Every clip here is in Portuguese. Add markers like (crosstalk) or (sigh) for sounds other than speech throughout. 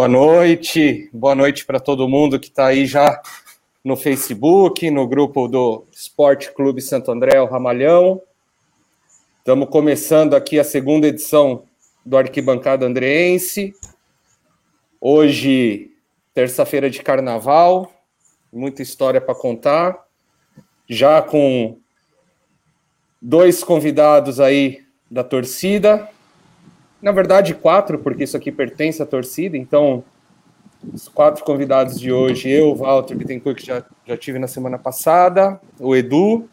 Boa noite, boa noite para todo mundo que está aí já no Facebook, no grupo do Esporte Clube Santo André, o Ramalhão. Estamos começando aqui a segunda edição do Arquibancada Andreense. Hoje, terça-feira de carnaval, muita história para contar. Já com dois convidados aí da torcida, na verdade, quatro, porque isso aqui pertence à torcida, então os quatro convidados de hoje, eu, Walter Bittencourt, que já, já tive na semana passada, o Edu,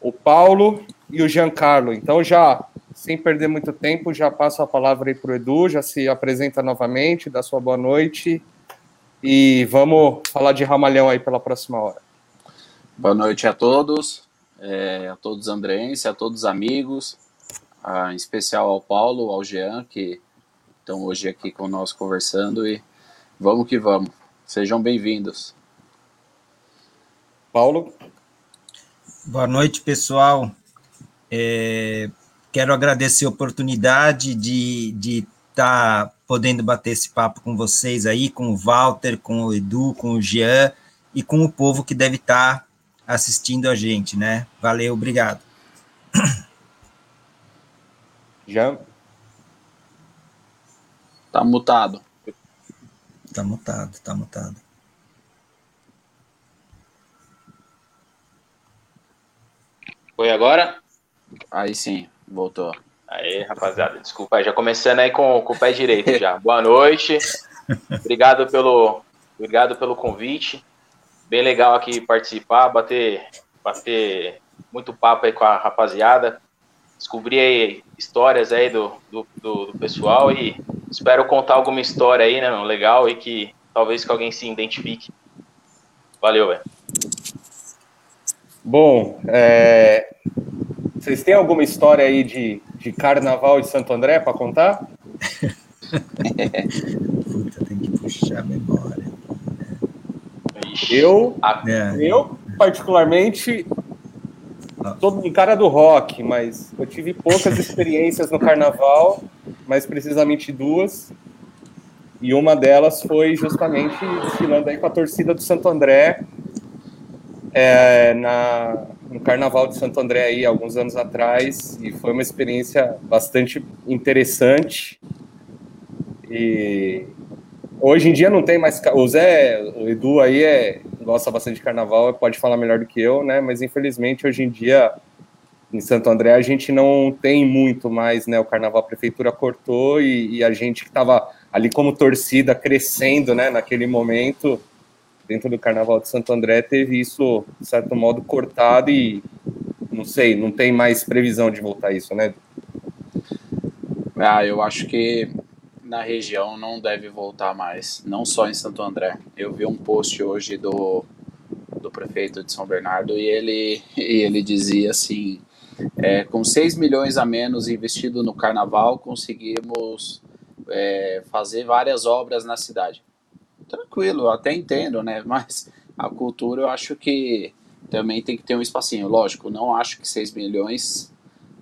o Paulo e o Giancarlo. Então, já, sem perder muito tempo, já passo a palavra aí para o Edu, já se apresenta novamente, dá sua boa noite e vamos falar de Ramalhão aí pela próxima hora. Boa noite a todos, é, a todos andrenses, a todos amigos, em especial ao Paulo, ao Jean, que estão hoje aqui conosco conversando e vamos que vamos. Sejam bem-vindos. Paulo? Boa noite, pessoal. É, quero agradecer a oportunidade de estar tá podendo bater esse papo com vocês aí, com o Walter, com o Edu, com o Jean e com o povo que deve estar tá assistindo a gente, né? Valeu, obrigado. Já. Tá mutado. Tá mutado, tá mutado. Foi agora? Aí sim, voltou. Aí, rapaziada, desculpa aí, já começando aí com, com o pé direito já. (laughs) Boa noite. Obrigado pelo, obrigado pelo convite. Bem legal aqui participar, bater, bater muito papo aí com a rapaziada descobrir aí histórias aí do, do, do, do, pessoal e espero contar alguma história aí, né, legal e que talvez que alguém se identifique. Valeu, velho. Bom, é... vocês têm alguma história aí de, de carnaval de Santo André para contar? Puta, tem que puxar a memória. Eu, é. eu particularmente, todo em cara do rock, mas eu tive poucas (laughs) experiências no carnaval, mais precisamente duas. E uma delas foi justamente desfilando aí com a torcida do Santo André é, na, no Carnaval de Santo André aí alguns anos atrás e foi uma experiência bastante interessante. E hoje em dia não tem mais o Zé, o Edu aí é gosta bastante de carnaval, pode falar melhor do que eu, né? Mas infelizmente hoje em dia em Santo André a gente não tem muito mais, né? O carnaval a prefeitura cortou e, e a gente que estava ali como torcida crescendo, né? Naquele momento dentro do carnaval de Santo André teve isso de certo modo cortado e não sei, não tem mais previsão de voltar isso, né? Ah, eu acho que na região não deve voltar mais, não só em Santo André. Eu vi um post hoje do, do prefeito de São Bernardo e ele, e ele dizia assim: é, com 6 milhões a menos investido no carnaval, conseguimos é, fazer várias obras na cidade. Tranquilo, até entendo, né? (laughs) Mas a cultura eu acho que também tem que ter um espacinho. Lógico, não acho que 6 milhões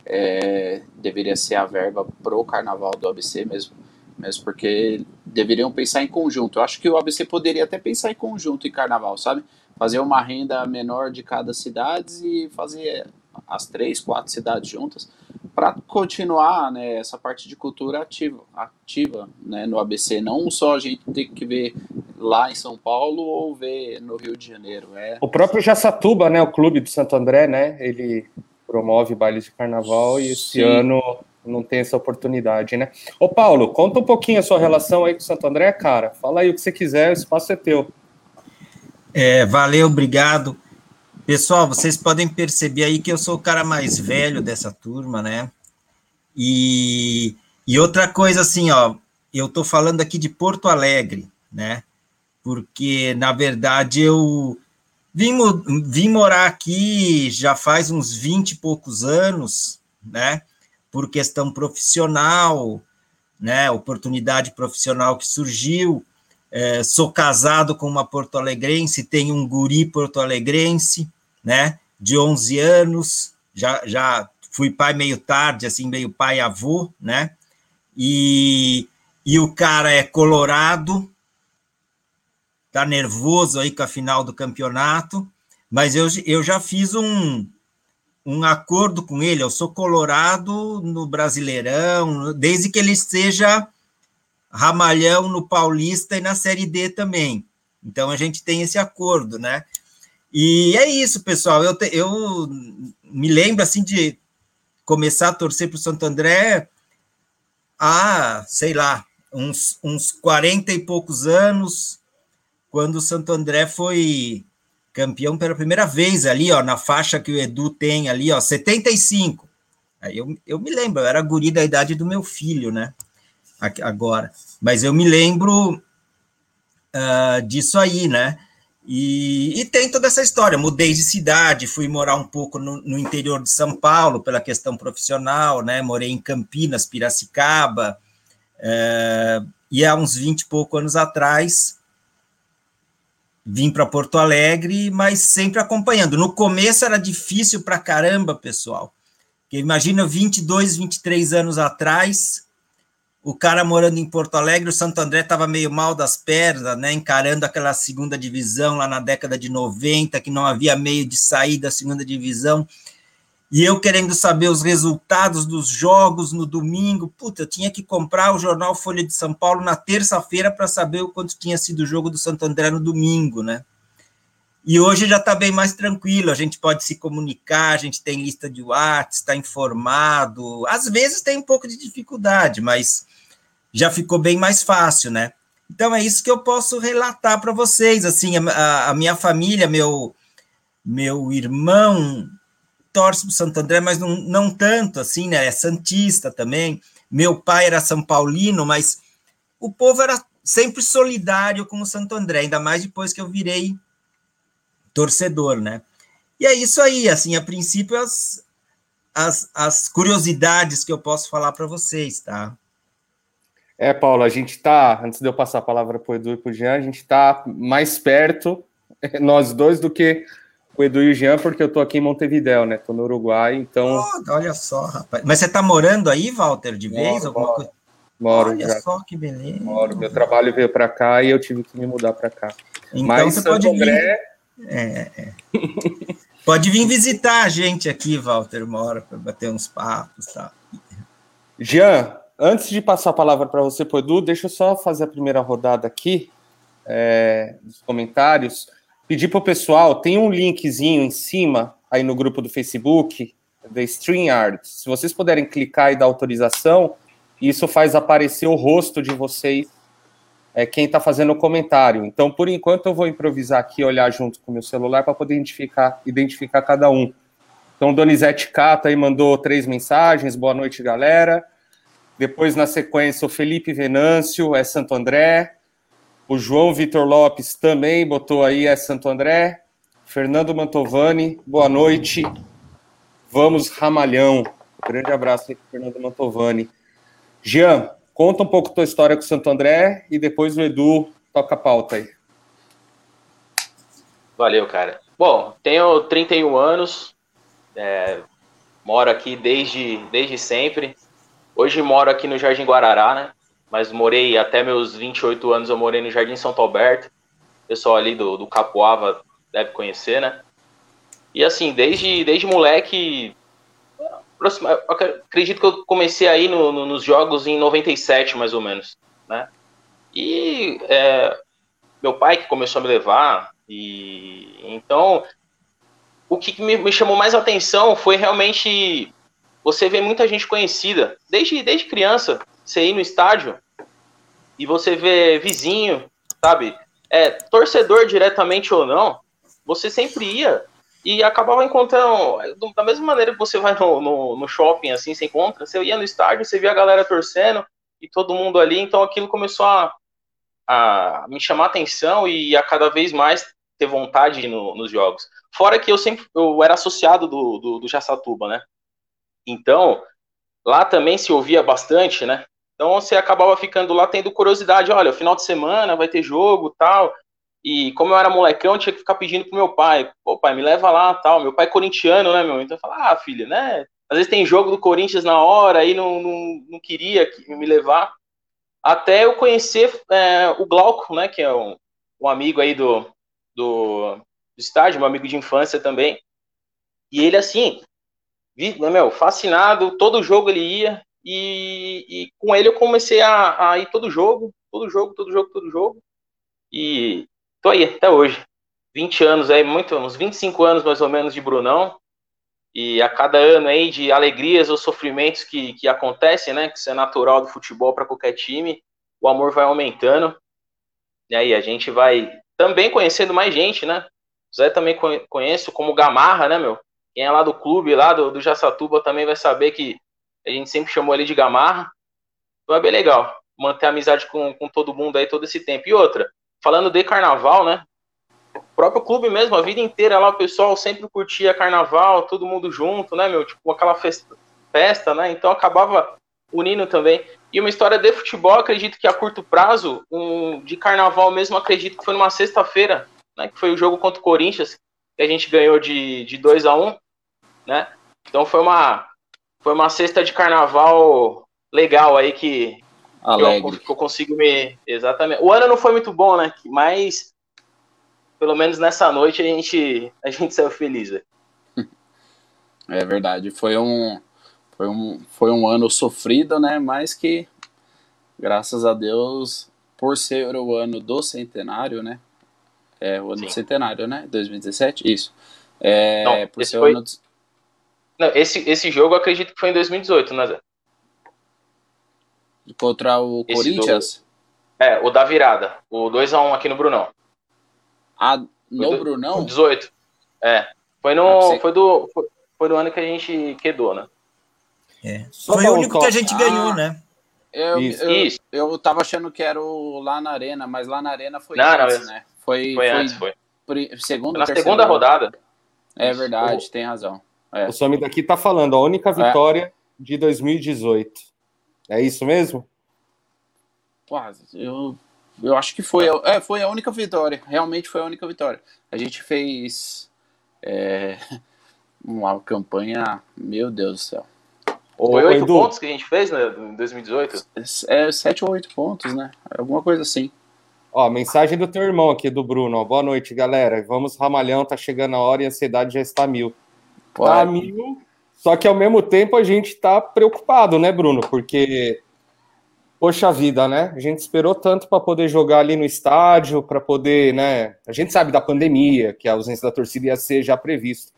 é, deveria ser a verba pro carnaval do ABC mesmo mesmo porque deveriam pensar em conjunto. Eu acho que o ABC poderia até pensar em conjunto em carnaval, sabe? Fazer uma renda menor de cada cidade e fazer as três, quatro cidades juntas para continuar né, essa parte de cultura ativa, ativa né, no ABC. Não só a gente tem que ver lá em São Paulo ou ver no Rio de Janeiro. É... O próprio Jaçatuba, né, o clube do Santo André, né, ele promove bailes de carnaval e esse Sim. ano não tem essa oportunidade, né? Ô Paulo, conta um pouquinho a sua relação aí com Santo André, cara. Fala aí o que você quiser, o espaço é teu. É, valeu, obrigado. Pessoal, vocês podem perceber aí que eu sou o cara mais velho dessa turma, né? E, e outra coisa assim, ó, eu tô falando aqui de Porto Alegre, né? Porque, na verdade, eu vim, vim morar aqui já faz uns 20 e poucos anos, né? Por questão profissional, né, oportunidade profissional que surgiu. É, sou casado com uma porto-alegrense, tenho um guri porto-alegrense, né, de 11 anos, já, já fui pai meio tarde, assim, meio pai avô, né, e, e o cara é colorado, tá nervoso aí com a final do campeonato, mas eu, eu já fiz um, um acordo com ele, eu sou colorado no Brasileirão, desde que ele seja ramalhão no Paulista e na Série D também. Então a gente tem esse acordo, né? E é isso, pessoal. Eu, te, eu me lembro assim de começar a torcer para o Santo André há, sei lá, uns, uns 40 e poucos anos, quando o Santo André foi campeão pela primeira vez ali, ó, na faixa que o Edu tem ali, ó, 75. Aí eu, eu me lembro, eu era guri da idade do meu filho, né? Agora. Mas eu me lembro uh, disso aí, né? E, e, tem toda essa história. Mudei de cidade, fui morar um pouco no, no, interior de São Paulo pela questão profissional, né? Morei em Campinas, Piracicaba, é, e há uns 20 e poucos anos atrás vim para Porto Alegre, mas sempre acompanhando. No começo era difícil para caramba, pessoal. Porque imagina 22, 23 anos atrás, o cara morando em Porto Alegre, o Santo André estava meio mal das pernas, né, encarando aquela segunda divisão lá na década de 90, que não havia meio de sair da segunda divisão e eu querendo saber os resultados dos jogos no domingo, puta, eu tinha que comprar o jornal Folha de São Paulo na terça-feira para saber o quanto tinha sido o jogo do Santo André no domingo, né? E hoje já está bem mais tranquilo, a gente pode se comunicar, a gente tem lista de WhatsApp, está informado. Às vezes tem um pouco de dificuldade, mas já ficou bem mais fácil, né? Então é isso que eu posso relatar para vocês. Assim, a, a minha família, meu meu irmão torce para o Santo André, mas não, não tanto assim, né? É santista também. Meu pai era São Paulino, mas o povo era sempre solidário com o Santo André, ainda mais depois que eu virei torcedor, né? E é isso aí, assim, a princípio as, as, as curiosidades que eu posso falar para vocês, tá? É, Paulo, a gente está, antes de eu passar a palavra para o Edu e para o Jean, a gente está mais perto, (laughs) nós dois, do que o Edu e o Jean, porque eu tô aqui em Montevidéu, né? Tô no Uruguai, então. Oh, olha só, rapaz. Mas você tá morando aí, Walter, de vez? Moro, moro, coisa? moro olha já. só que beleza. Moro. Meu trabalho veio para cá e eu tive que me mudar para cá. Então Mas você pode André... vir. É, é. (laughs) pode vir visitar a gente aqui, Walter, uma hora, para bater uns papos e tal. Jean, antes de passar a palavra para você, pro Edu, deixa eu só fazer a primeira rodada aqui é, dos comentários pedir para o pessoal, tem um linkzinho em cima aí no grupo do Facebook da StreamYard. Se vocês puderem clicar e dar autorização, isso faz aparecer o rosto de vocês, é, quem está fazendo o comentário. Então, por enquanto, eu vou improvisar aqui, olhar junto com o meu celular para poder identificar, identificar cada um. Então, Donizete Cata aí mandou três mensagens. Boa noite, galera. Depois, na sequência, o Felipe Venâncio, é Santo André. O João Vitor Lopes também botou aí, é Santo André. Fernando Mantovani, boa noite. Vamos, Ramalhão. Grande abraço aí para Fernando Mantovani. Jean, conta um pouco tua história com o Santo André e depois o Edu toca a pauta aí. Valeu, cara. Bom, tenho 31 anos, é, moro aqui desde, desde sempre. Hoje moro aqui no Jardim Guarará, né? Mas morei até meus 28 anos, eu morei no Jardim Santo Alberto. Pessoal ali do, do Capoava deve conhecer, né? E assim, desde, desde moleque, acredito que eu comecei aí no, no, nos jogos em 97, mais ou menos, né? E é, meu pai que começou a me levar, e então o que me, me chamou mais atenção foi realmente você ver muita gente conhecida, desde, desde criança, você ir no estádio e você vê vizinho, sabe? É, torcedor diretamente ou não, você sempre ia e acabava encontrando, da mesma maneira que você vai no, no, no, shopping, assim, você encontra, você ia no estádio, você via a galera torcendo e todo mundo ali, então aquilo começou a, a me chamar a atenção e a cada vez mais ter vontade no, nos jogos. Fora que eu sempre eu era associado do, do, do né? Então, lá também se ouvia bastante, né? Então você acabava ficando lá tendo curiosidade, olha, final de semana vai ter jogo, tal. E como eu era molecão, eu tinha que ficar pedindo pro meu pai, pô, pai, me leva lá, tal. Meu pai é corintiano, né, meu? Então eu falava, ah, filha, né? Às vezes tem jogo do Corinthians na hora, aí não, não, não queria me levar. até eu conhecer é, o Glauco, né, que é um, um amigo aí do, do, do estádio, meu amigo de infância também. E ele, assim, né, meu, fascinado, todo jogo ele ia, e, e com ele eu comecei a, a, ir todo jogo, todo jogo, todo jogo, todo jogo, e tô aí até hoje. 20 anos aí, muito, uns 25 anos mais ou menos de Brunão, e a cada ano aí de alegrias ou sofrimentos que, que acontecem, né, que isso é natural do futebol para qualquer time, o amor vai aumentando, e aí a gente vai também conhecendo mais gente, né, Zé também conheço como Gamarra, né, meu, quem é lá do clube, lá do, do Jaçatuba, também vai saber que a gente sempre chamou ele de Gamarra. Então é bem legal manter amizade com, com todo mundo aí todo esse tempo. E outra, falando de carnaval, né? O próprio clube mesmo, a vida inteira lá, o pessoal sempre curtia carnaval, todo mundo junto, né, meu? Tipo, aquela festa, festa né? Então acabava unindo também. E uma história de futebol, acredito que a curto prazo, um, de carnaval mesmo, acredito que foi numa sexta-feira, né? Que foi o jogo contra o Corinthians, que a gente ganhou de, de 2 a 1 um, né? Então foi uma foi uma cesta de carnaval legal aí que, eu, eu consigo me exatamente. O ano não foi muito bom, né? Mas pelo menos nessa noite a gente a gente saiu feliz. Véio. (laughs) É verdade, foi um foi um foi um ano sofrido, né? Mas que graças a Deus por ser o ano do centenário, né? É o ano Sim. do centenário, né? 2017, isso. É, Não, por ser foi... ano não, esse, esse jogo eu acredito que foi em 2018, né, Zé? Contra o esse Corinthians? Do... É, o da virada. O 2x1 aqui no Brunão. Ah, no do... Brunão? 18. É. Foi no, ah, foi, do, foi, foi, no ano que a gente quedou, né? É. Foi o único que a gente ah, ganhou, né? Eu, Isso. Eu, Isso. eu tava achando que era o lá na Arena, mas lá na Arena foi não, antes, não, né? Foi, foi, foi antes, foi. Segundo, na segunda rodada. É verdade, tem razão. É. O Sami daqui está falando, a única vitória é. de 2018. É isso mesmo? Quase. Eu, eu acho que foi, é, foi a única vitória. Realmente foi a única vitória. A gente fez é, (laughs) uma campanha, meu Deus do céu. Foi oito pontos que a gente fez né, em 2018? É, sete ou oito pontos, né? Alguma coisa assim. Ó, mensagem do teu irmão aqui, do Bruno. Boa noite, galera. Vamos, Ramalhão, tá chegando a hora e a ansiedade já está mil. Tá mil, só que ao mesmo tempo a gente tá preocupado, né, Bruno? Porque, poxa vida, né? A gente esperou tanto para poder jogar ali no estádio, para poder, né? A gente sabe da pandemia, que a ausência da torcida ia ser já previsto.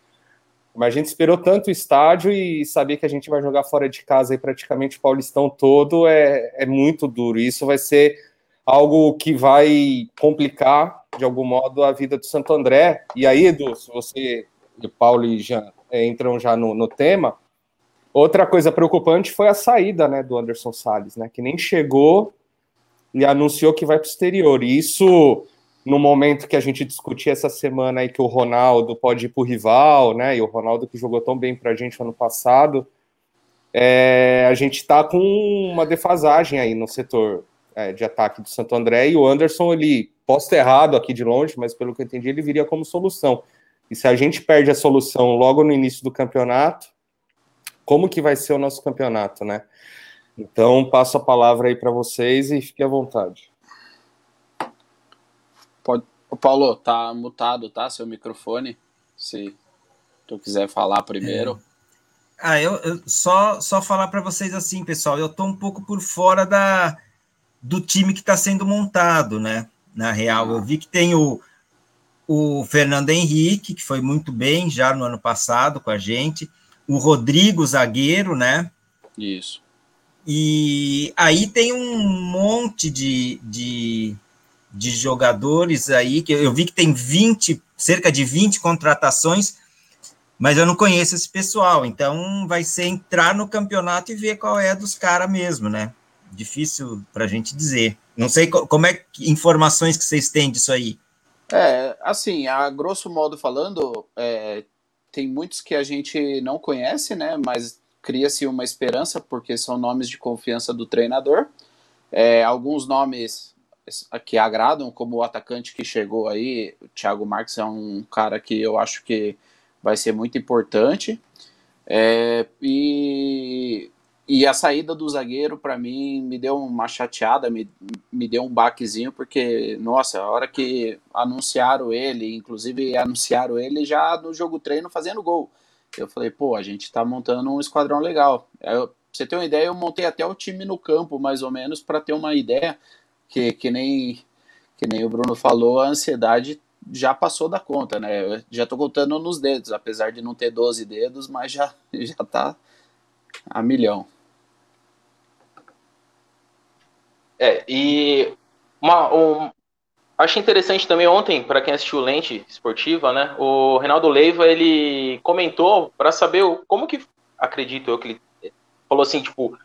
Mas a gente esperou tanto o estádio e saber que a gente vai jogar fora de casa aí praticamente o Paulistão todo é, é muito duro. E isso vai ser algo que vai complicar, de algum modo, a vida do Santo André. E aí, Edu, se você, Paulo e Jean, entram já no, no, tema. Outra coisa preocupante foi a saída né, do Anderson Salles, né, que nem chegou e anunciou que vai para o exterior. E isso, no momento que a gente discutia essa semana aí que o Ronaldo pode ir para o rival, né, e o Ronaldo que jogou tão bem para a gente ano passado, é, a gente está com uma defasagem aí no setor é, de ataque do Santo André e o Anderson, ele, posso ter errado aqui de longe, mas pelo que eu entendi, ele viria como solução. E se a gente perde a solução logo no início do campeonato, como que vai ser o nosso campeonato, né? Então, passo a palavra aí para vocês e fique à vontade. Pode... O Paulo, tá mutado, tá? Seu microfone, se tu quiser falar primeiro. É. Ah, eu, eu, só só falar para vocês assim, pessoal, eu tô um pouco por fora da do time que está sendo montado, né? Na real, eu vi que tem o, o Fernando Henrique, que foi muito bem já no ano passado com a gente, o Rodrigo Zagueiro, né? Isso. E aí tem um monte de, de, de jogadores aí, que eu vi que tem 20, cerca de 20 contratações, mas eu não conheço esse pessoal, então vai ser entrar no campeonato e ver qual é dos caras mesmo, né? Difícil para a gente dizer. Não sei como é que informações que vocês têm disso aí. É, assim, a grosso modo falando, é, tem muitos que a gente não conhece, né? Mas cria-se uma esperança porque são nomes de confiança do treinador. É, alguns nomes que agradam, como o atacante que chegou aí, o Thiago Marques é um cara que eu acho que vai ser muito importante. É, e, e a saída do zagueiro, para mim, me deu uma chateada, me, me deu um baquezinho, porque, nossa, a hora que anunciaram ele, inclusive anunciaram ele já no jogo treino fazendo gol. Eu falei, pô, a gente tá montando um esquadrão legal. Eu, pra você ter uma ideia, eu montei até o time no campo, mais ou menos, para ter uma ideia, que, que, nem, que nem o Bruno falou, a ansiedade já passou da conta, né? Eu já tô contando nos dedos, apesar de não ter 12 dedos, mas já, (laughs) já tá a milhão. É, e uma, um, acho interessante também ontem, para quem assistiu Lente Esportiva, né? O Reinaldo Leiva, ele comentou para saber como que, acredito eu, que ele falou assim, tipo,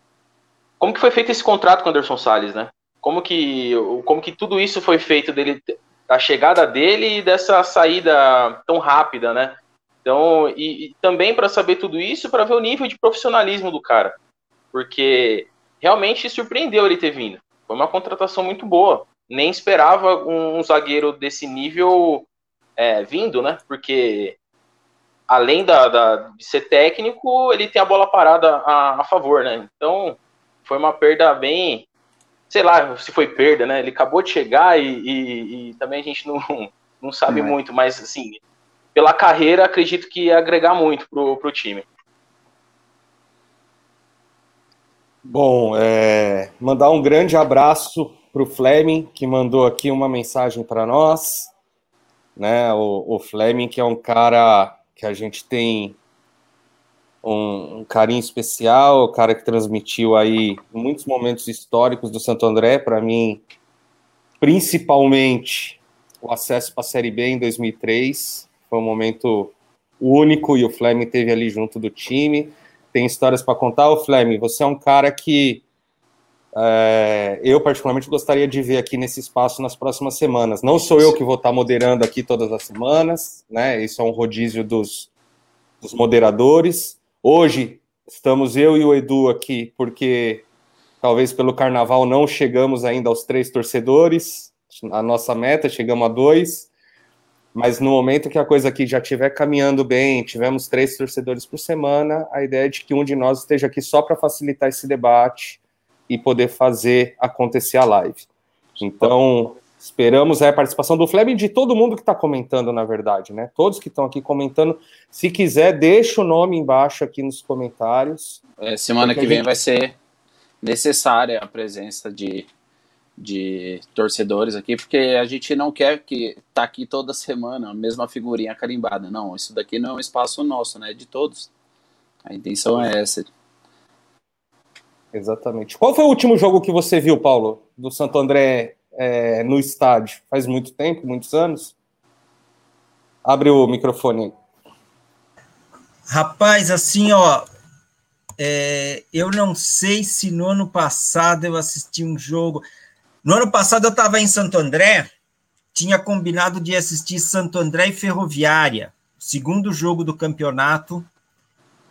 como que foi feito esse contrato com o Anderson Salles, né? Como que, como que tudo isso foi feito dele, da chegada dele e dessa saída tão rápida, né? Então, e, e também para saber tudo isso, para ver o nível de profissionalismo do cara, porque realmente surpreendeu ele ter vindo. Foi uma contratação muito boa. Nem esperava um, um zagueiro desse nível é, vindo, né? Porque além da, da, de ser técnico, ele tem a bola parada a, a, favor, né? Então foi uma perda bem, sei lá, se foi perda, né? Ele acabou de chegar e, e, e também a gente não, não sabe não é. muito, mas assim, pela carreira, acredito que ia agregar muito pro, pro time. Bom, é, mandar um grande abraço para o Fleming, que mandou aqui uma mensagem para nós. Né? O, o, Fleming, que é um cara que a gente tem um, um, carinho especial, o cara que transmitiu aí muitos momentos históricos do Santo André, para mim, principalmente o acesso para a Série B em 2003. Foi um momento único e o Fleming teve ali junto do time tem histórias para contar. O Fleme, você é um cara que é, eu particularmente gostaria de ver aqui nesse espaço nas próximas semanas. Não sou eu que vou estar moderando aqui todas as semanas, né? Isso é um rodízio dos, dos moderadores. Hoje estamos eu e o Edu aqui porque talvez pelo carnaval não chegamos ainda aos três torcedores. A nossa meta, chegamos a dois. Mas no momento que a coisa aqui já estiver caminhando bem, tivemos três torcedores por semana, a ideia é de que um de nós esteja aqui só para facilitar esse debate e poder fazer acontecer a live. Então, esperamos a participação do Fleb e de todo mundo que está comentando, na verdade, né? Todos que estão aqui comentando. Se quiser, deixa o nome embaixo aqui nos comentários. É, semana que vem gente... vai ser necessária a presença de de torcedores aqui, porque a gente não quer que tá aqui toda semana a mesma figurinha carimbada. Não, isso daqui não é um espaço nosso, né? É de todos. A intenção é essa. Exatamente. Qual foi o último jogo que você viu, Paulo, do Santo André é, no estádio? Faz muito tempo, muitos anos? Abre o microfone. Rapaz, assim, ó, é, eu não sei se no ano passado eu assisti um jogo. No ano passado eu estava em Santo André, tinha combinado de assistir Santo André e Ferroviária, segundo jogo do campeonato,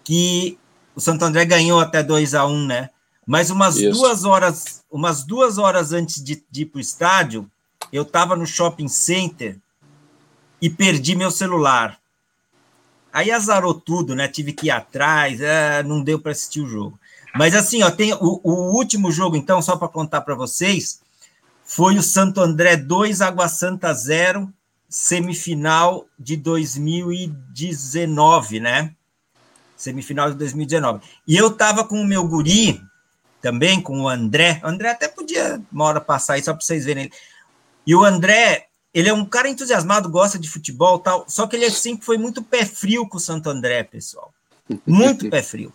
que o Santo André ganhou até 2 a 1 né? Mas umas Isso. duas horas, umas duas horas antes de, de ir para o estádio, eu estava no shopping center e perdi meu celular. Aí azarou tudo, né? Tive que ir atrás, é, não deu para assistir o jogo. Mas assim, ó, tem o, o último jogo, então, só para contar para vocês, foi o Santo André 2, Água Santa 0, semifinal de 2019, né? Semifinal de 2019. E eu tava com o meu guri, também com o André. O André até podia uma hora passar aí só para vocês verem ele. E o André, ele é um cara entusiasmado, gosta de futebol tal, só que ele sempre foi muito pé frio com o Santo André, pessoal. Muito pé frio.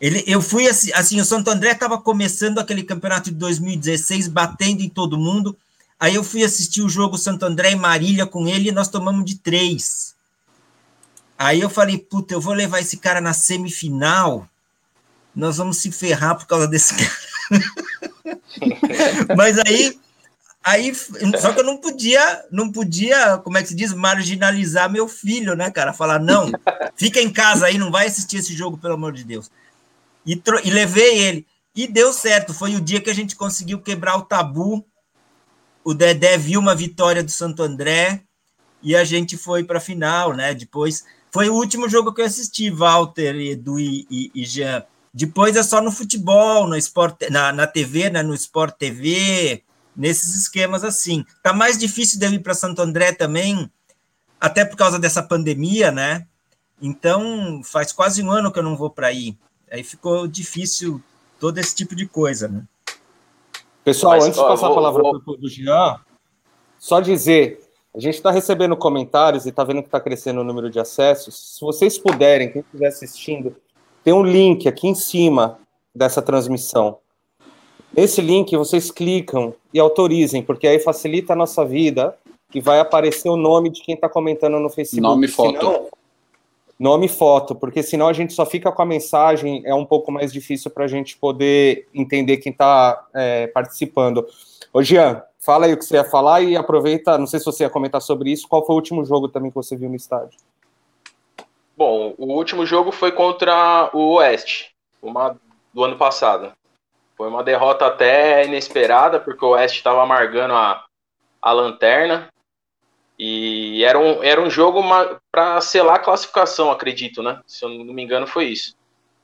Ele, eu fui assim, assim, o Santo André estava começando aquele campeonato de 2016, batendo em todo mundo. Aí eu fui assistir o jogo Santo André e Marília com ele e nós tomamos de três. Aí eu falei, puta, eu vou levar esse cara na semifinal. Nós vamos se ferrar por causa desse (laughs) cara. (laughs) Mas aí, aí, só que eu não podia, não podia, como é que se diz, marginalizar meu filho, né, cara? Falar, não, fica em casa aí, não vai assistir esse jogo, pelo amor de Deus e, e levei ele. E deu certo, foi o dia que a gente conseguiu quebrar o tabu. O Dedé viu uma vitória do Santo André e a gente foi para a final, né? Depois foi o último jogo que eu assisti, Walter, Edu e, e, e Jean. Depois é só no futebol, no esporte, na, na TV, né, no Sport TV, nesses esquemas assim. Tá mais difícil de eu ir para Santo André também, até por causa dessa pandemia, né? Então, faz quase um ano que eu não vou para aí. Aí ficou difícil todo esse tipo de coisa, né? Pessoal, Mas, antes ó, de passar vou, a palavra para o Jean, só dizer, a gente está recebendo comentários e está vendo que está crescendo o número de acessos. Se vocês puderem, quem estiver assistindo, tem um link aqui em cima dessa transmissão. Nesse link vocês clicam e autorizem, porque aí facilita a nossa vida, que vai aparecer o nome de quem está comentando no Facebook. Nome e foto. Senão, nome e foto, porque senão a gente só fica com a mensagem, é um pouco mais difícil para a gente poder entender quem está é, participando. Ô, Jean, fala aí o que você ia falar e aproveita, não sei se você ia comentar sobre isso, qual foi o último jogo também que você viu no estádio? Bom, o último jogo foi contra o Oeste, uma do ano passado. Foi uma derrota até inesperada, porque o Oeste estava amargando a, a lanterna. E era um, era um jogo para selar a classificação, acredito, né? Se eu não me engano, foi isso.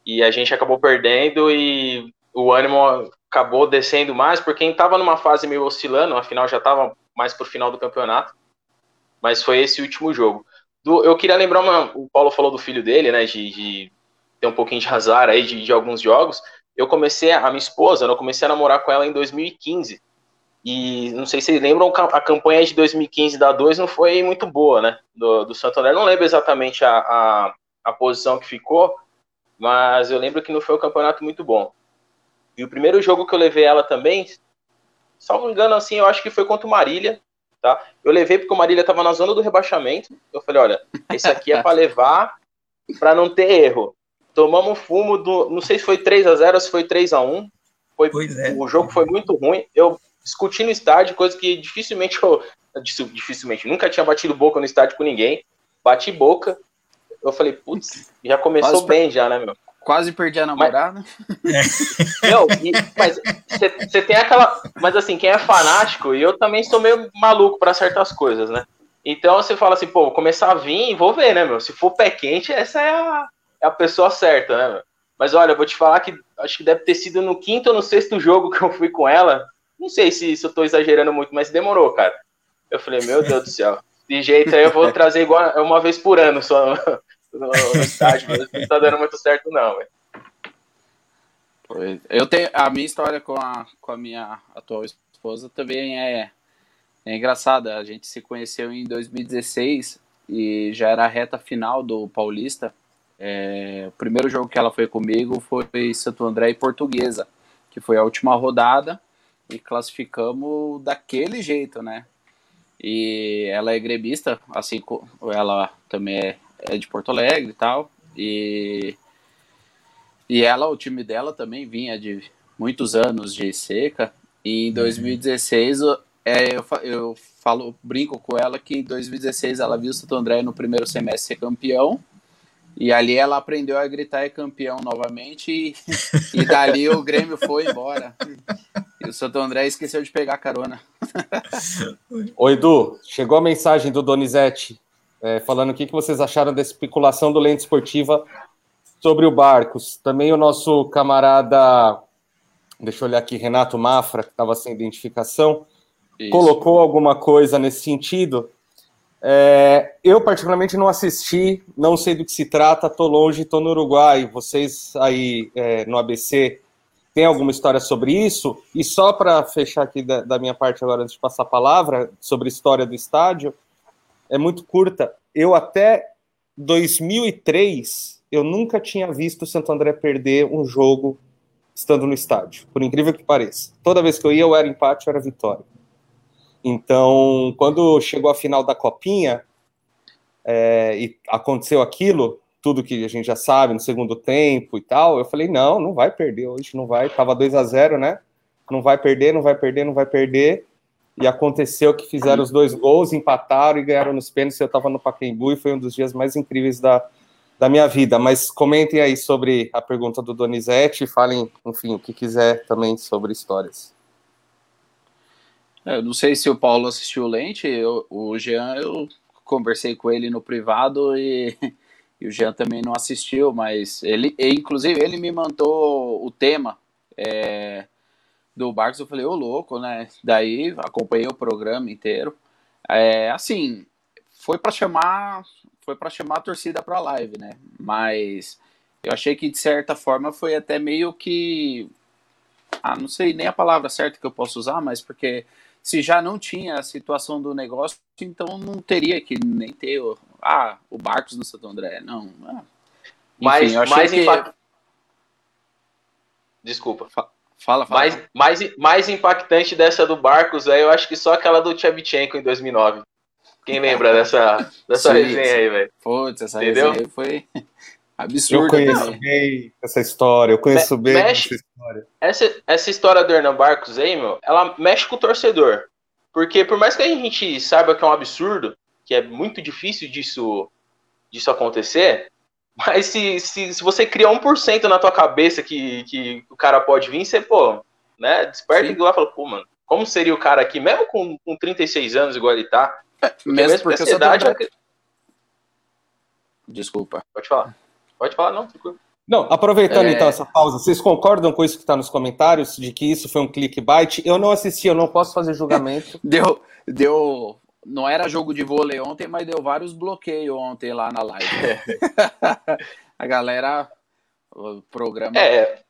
E a gente acabou perdendo e o ânimo acabou descendo mais, porque quem estava numa fase meio oscilando, afinal já estava mais para o final do campeonato. Mas foi esse último jogo. Do, eu queria lembrar, uma, o Paulo falou do filho dele, né? De, de ter um pouquinho de azar aí de, de alguns jogos eu comecei, a minha esposa, eu comecei a namorar com ela em 2015. E não sei se vocês lembram, a campanha de 2015 da 2 não foi muito boa, né? Do, do Santo André. Não lembro exatamente a, a, a, posição que ficou, mas eu lembro que não foi um campeonato muito bom. E o primeiro jogo que eu levei ela também, salvo engano, assim, eu acho que foi contra o Marília, tá? Eu levei porque o Marília estava na zona do rebaixamento. Eu falei, olha, esse aqui é para levar para não ter erro. Tomamos fumo do. Não sei se foi 3 a 0 ou se foi 3 a 1 foi, é. O jogo foi muito ruim. Eu discuti no estádio, coisa que dificilmente eu. Dificilmente, nunca tinha batido boca no estádio com ninguém. Bati boca. Eu falei, putz, já começou Quase bem, per... já, né, meu? Quase perdi a namorada. Mas, (laughs) não, e, mas você tem aquela. Mas assim, quem é fanático, e eu também sou meio maluco para certas coisas, né? Então você fala assim, pô, vou começar a vir e vou ver, né, meu? Se for pé quente, essa é a, é a pessoa certa, né? Mas olha, eu vou te falar que acho que deve ter sido no quinto ou no sexto jogo que eu fui com ela. Não sei se, se eu tô exagerando muito, mas demorou, cara. Eu falei, meu Deus do céu. De jeito aí eu vou trazer igual uma vez por ano só (laughs) no, no mas não tá dando muito certo, não, velho. Eu tenho a minha história com a, com a minha atual esposa também é, é engraçada. A gente se conheceu em 2016 e já era a reta final do Paulista. É, o primeiro jogo que ela foi comigo foi Santo André e Portuguesa, que foi a última rodada e classificamos daquele jeito, né? E ela é gremista, assim como ela também é, é de Porto Alegre e tal. E, e ela, o time dela também vinha de muitos anos de seca. E em 2016 uhum. é, eu, eu falo, brinco com ela que em 2016 ela viu o Santo André no primeiro semestre ser campeão e ali ela aprendeu a gritar é campeão novamente e, (laughs) e dali o Grêmio foi embora. (laughs) O Santo André esqueceu de pegar carona. Oi, Edu, chegou a mensagem do Donizete é, falando o que, que vocês acharam da especulação do Lente Esportiva sobre o Barcos. Também o nosso camarada, deixa eu olhar aqui, Renato Mafra, que estava sem identificação, Isso. colocou alguma coisa nesse sentido. É, eu, particularmente, não assisti, não sei do que se trata, tô longe, tô no Uruguai. Vocês aí é, no ABC tem alguma história sobre isso? E só para fechar aqui da, da, minha parte agora, antes de passar a palavra, sobre a história do estádio, é muito curta. Eu até 2003, eu nunca tinha visto o Santo André perder um jogo estando no estádio, por incrível que pareça. Toda vez que eu ia, ou era empate ou era vitória. Então, quando chegou a final da Copinha é, e aconteceu aquilo, tudo que a gente já sabe no segundo tempo e tal, eu falei, não, não vai perder hoje, não vai. Tava 2 a 0 né? Não vai perder, não vai perder, não vai perder. E aconteceu que fizeram os dois gols, empataram e ganharam nos pênaltis. Eu estava no Pacaembu e foi um dos dias mais incríveis da, da minha vida. Mas comentem aí sobre a pergunta do Donizete falem, enfim, o que quiser também sobre histórias. É, eu não sei se o Paulo assistiu o Lente, eu, o Jean, eu conversei com ele no privado e, e o Jean também não assistiu, mas ele, inclusive, ele me mandou o tema é, do Barcos. Eu falei, ô louco, né? Daí acompanhei o programa inteiro. É, assim, foi para chamar, foi para chamar a torcida para a live, né? Mas eu achei que de certa forma foi até meio que, ah, não sei nem a palavra certa que eu posso usar, mas porque se já não tinha a situação do negócio, então não teria que nem ter o, ah, o Barcos no Santo André. Não. Ah. Enfim, mais, mais que... impact... Desculpa. Fala, fala. Mais, mais, mais impactante dessa do Barcos, aí eu acho que só aquela do Tchevchenko em 2009. Quem lembra dessa, dessa (laughs) sim, resenha aí, velho? Putz, essa Entendeu? resenha aí foi absurda. Eu conheço também. bem essa história, eu conheço Me bem mexe, essa história. Essa, essa história do Hernan Barcos aí, meu, ela mexe com o torcedor. Porque por mais que a gente saiba que é um absurdo, que é muito difícil disso, disso acontecer, mas se, se, se você cria 1% na tua cabeça que, que o cara pode vir, você, pô, né, desperta Sim. e lá e fala, pô, mano, como seria o cara aqui, mesmo com, com 36 anos igual ele tá? É, mesmo porque essa idade... Desculpa. Pode falar. Pode falar, não, Não, aproveitando é... então essa pausa, vocês concordam com isso que está nos comentários, de que isso foi um clickbait? Eu não assisti, eu não posso fazer julgamento. (laughs) deu, deu, não era jogo de vôlei ontem, mas deu vários bloqueios ontem lá na live. (laughs) a galera, o programa é,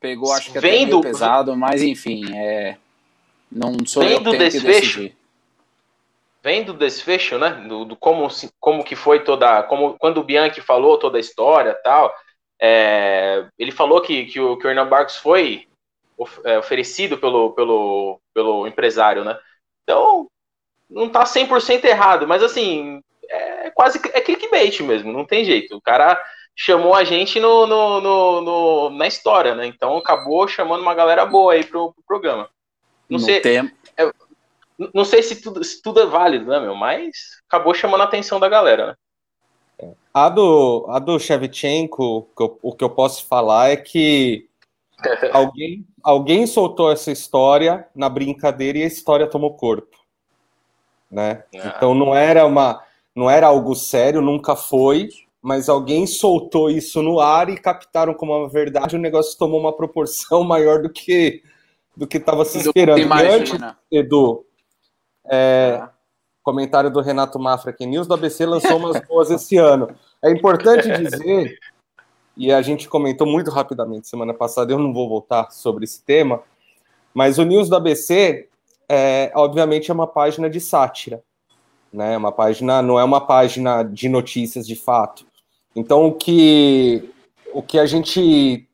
pegou, acho que até do, pesado, mas enfim, é, não sou eu que tenho desfecho, que decidir vem do desfecho, né? Do, do, como, como que foi toda. Como, quando o Bianchi falou toda a história tal. É, ele falou que, que, o, que o Hernan Barcos foi of, é, oferecido pelo, pelo, pelo empresário, né? Então, não tá 100% errado, mas assim, é quase é clickbait mesmo, não tem jeito. O cara chamou a gente no, no, no, no na história, né? Então acabou chamando uma galera boa aí pro, pro programa. Não sei. Tem, não sei se tudo, se tudo é válido, né, meu? Mas acabou chamando a atenção da galera, né? A do, a do Shevchenko, o que eu posso falar é que (laughs) alguém, alguém soltou essa história na brincadeira e a história tomou corpo. Né? Ah. Então não era uma não era algo sério, nunca foi, mas alguém soltou isso no ar e captaram como uma verdade, o negócio tomou uma proporção (laughs) maior do que do que estava se esperando. Antes, Edu, é, comentário do Renato Mafra aqui. News do ABC lançou umas (laughs) boas esse ano. É importante dizer, e a gente comentou muito rapidamente semana passada, eu não vou voltar sobre esse tema, mas o News do ABC, é, obviamente, é uma página de sátira. Né? Uma página, não é uma página de notícias de fato. Então, o que, o que a gente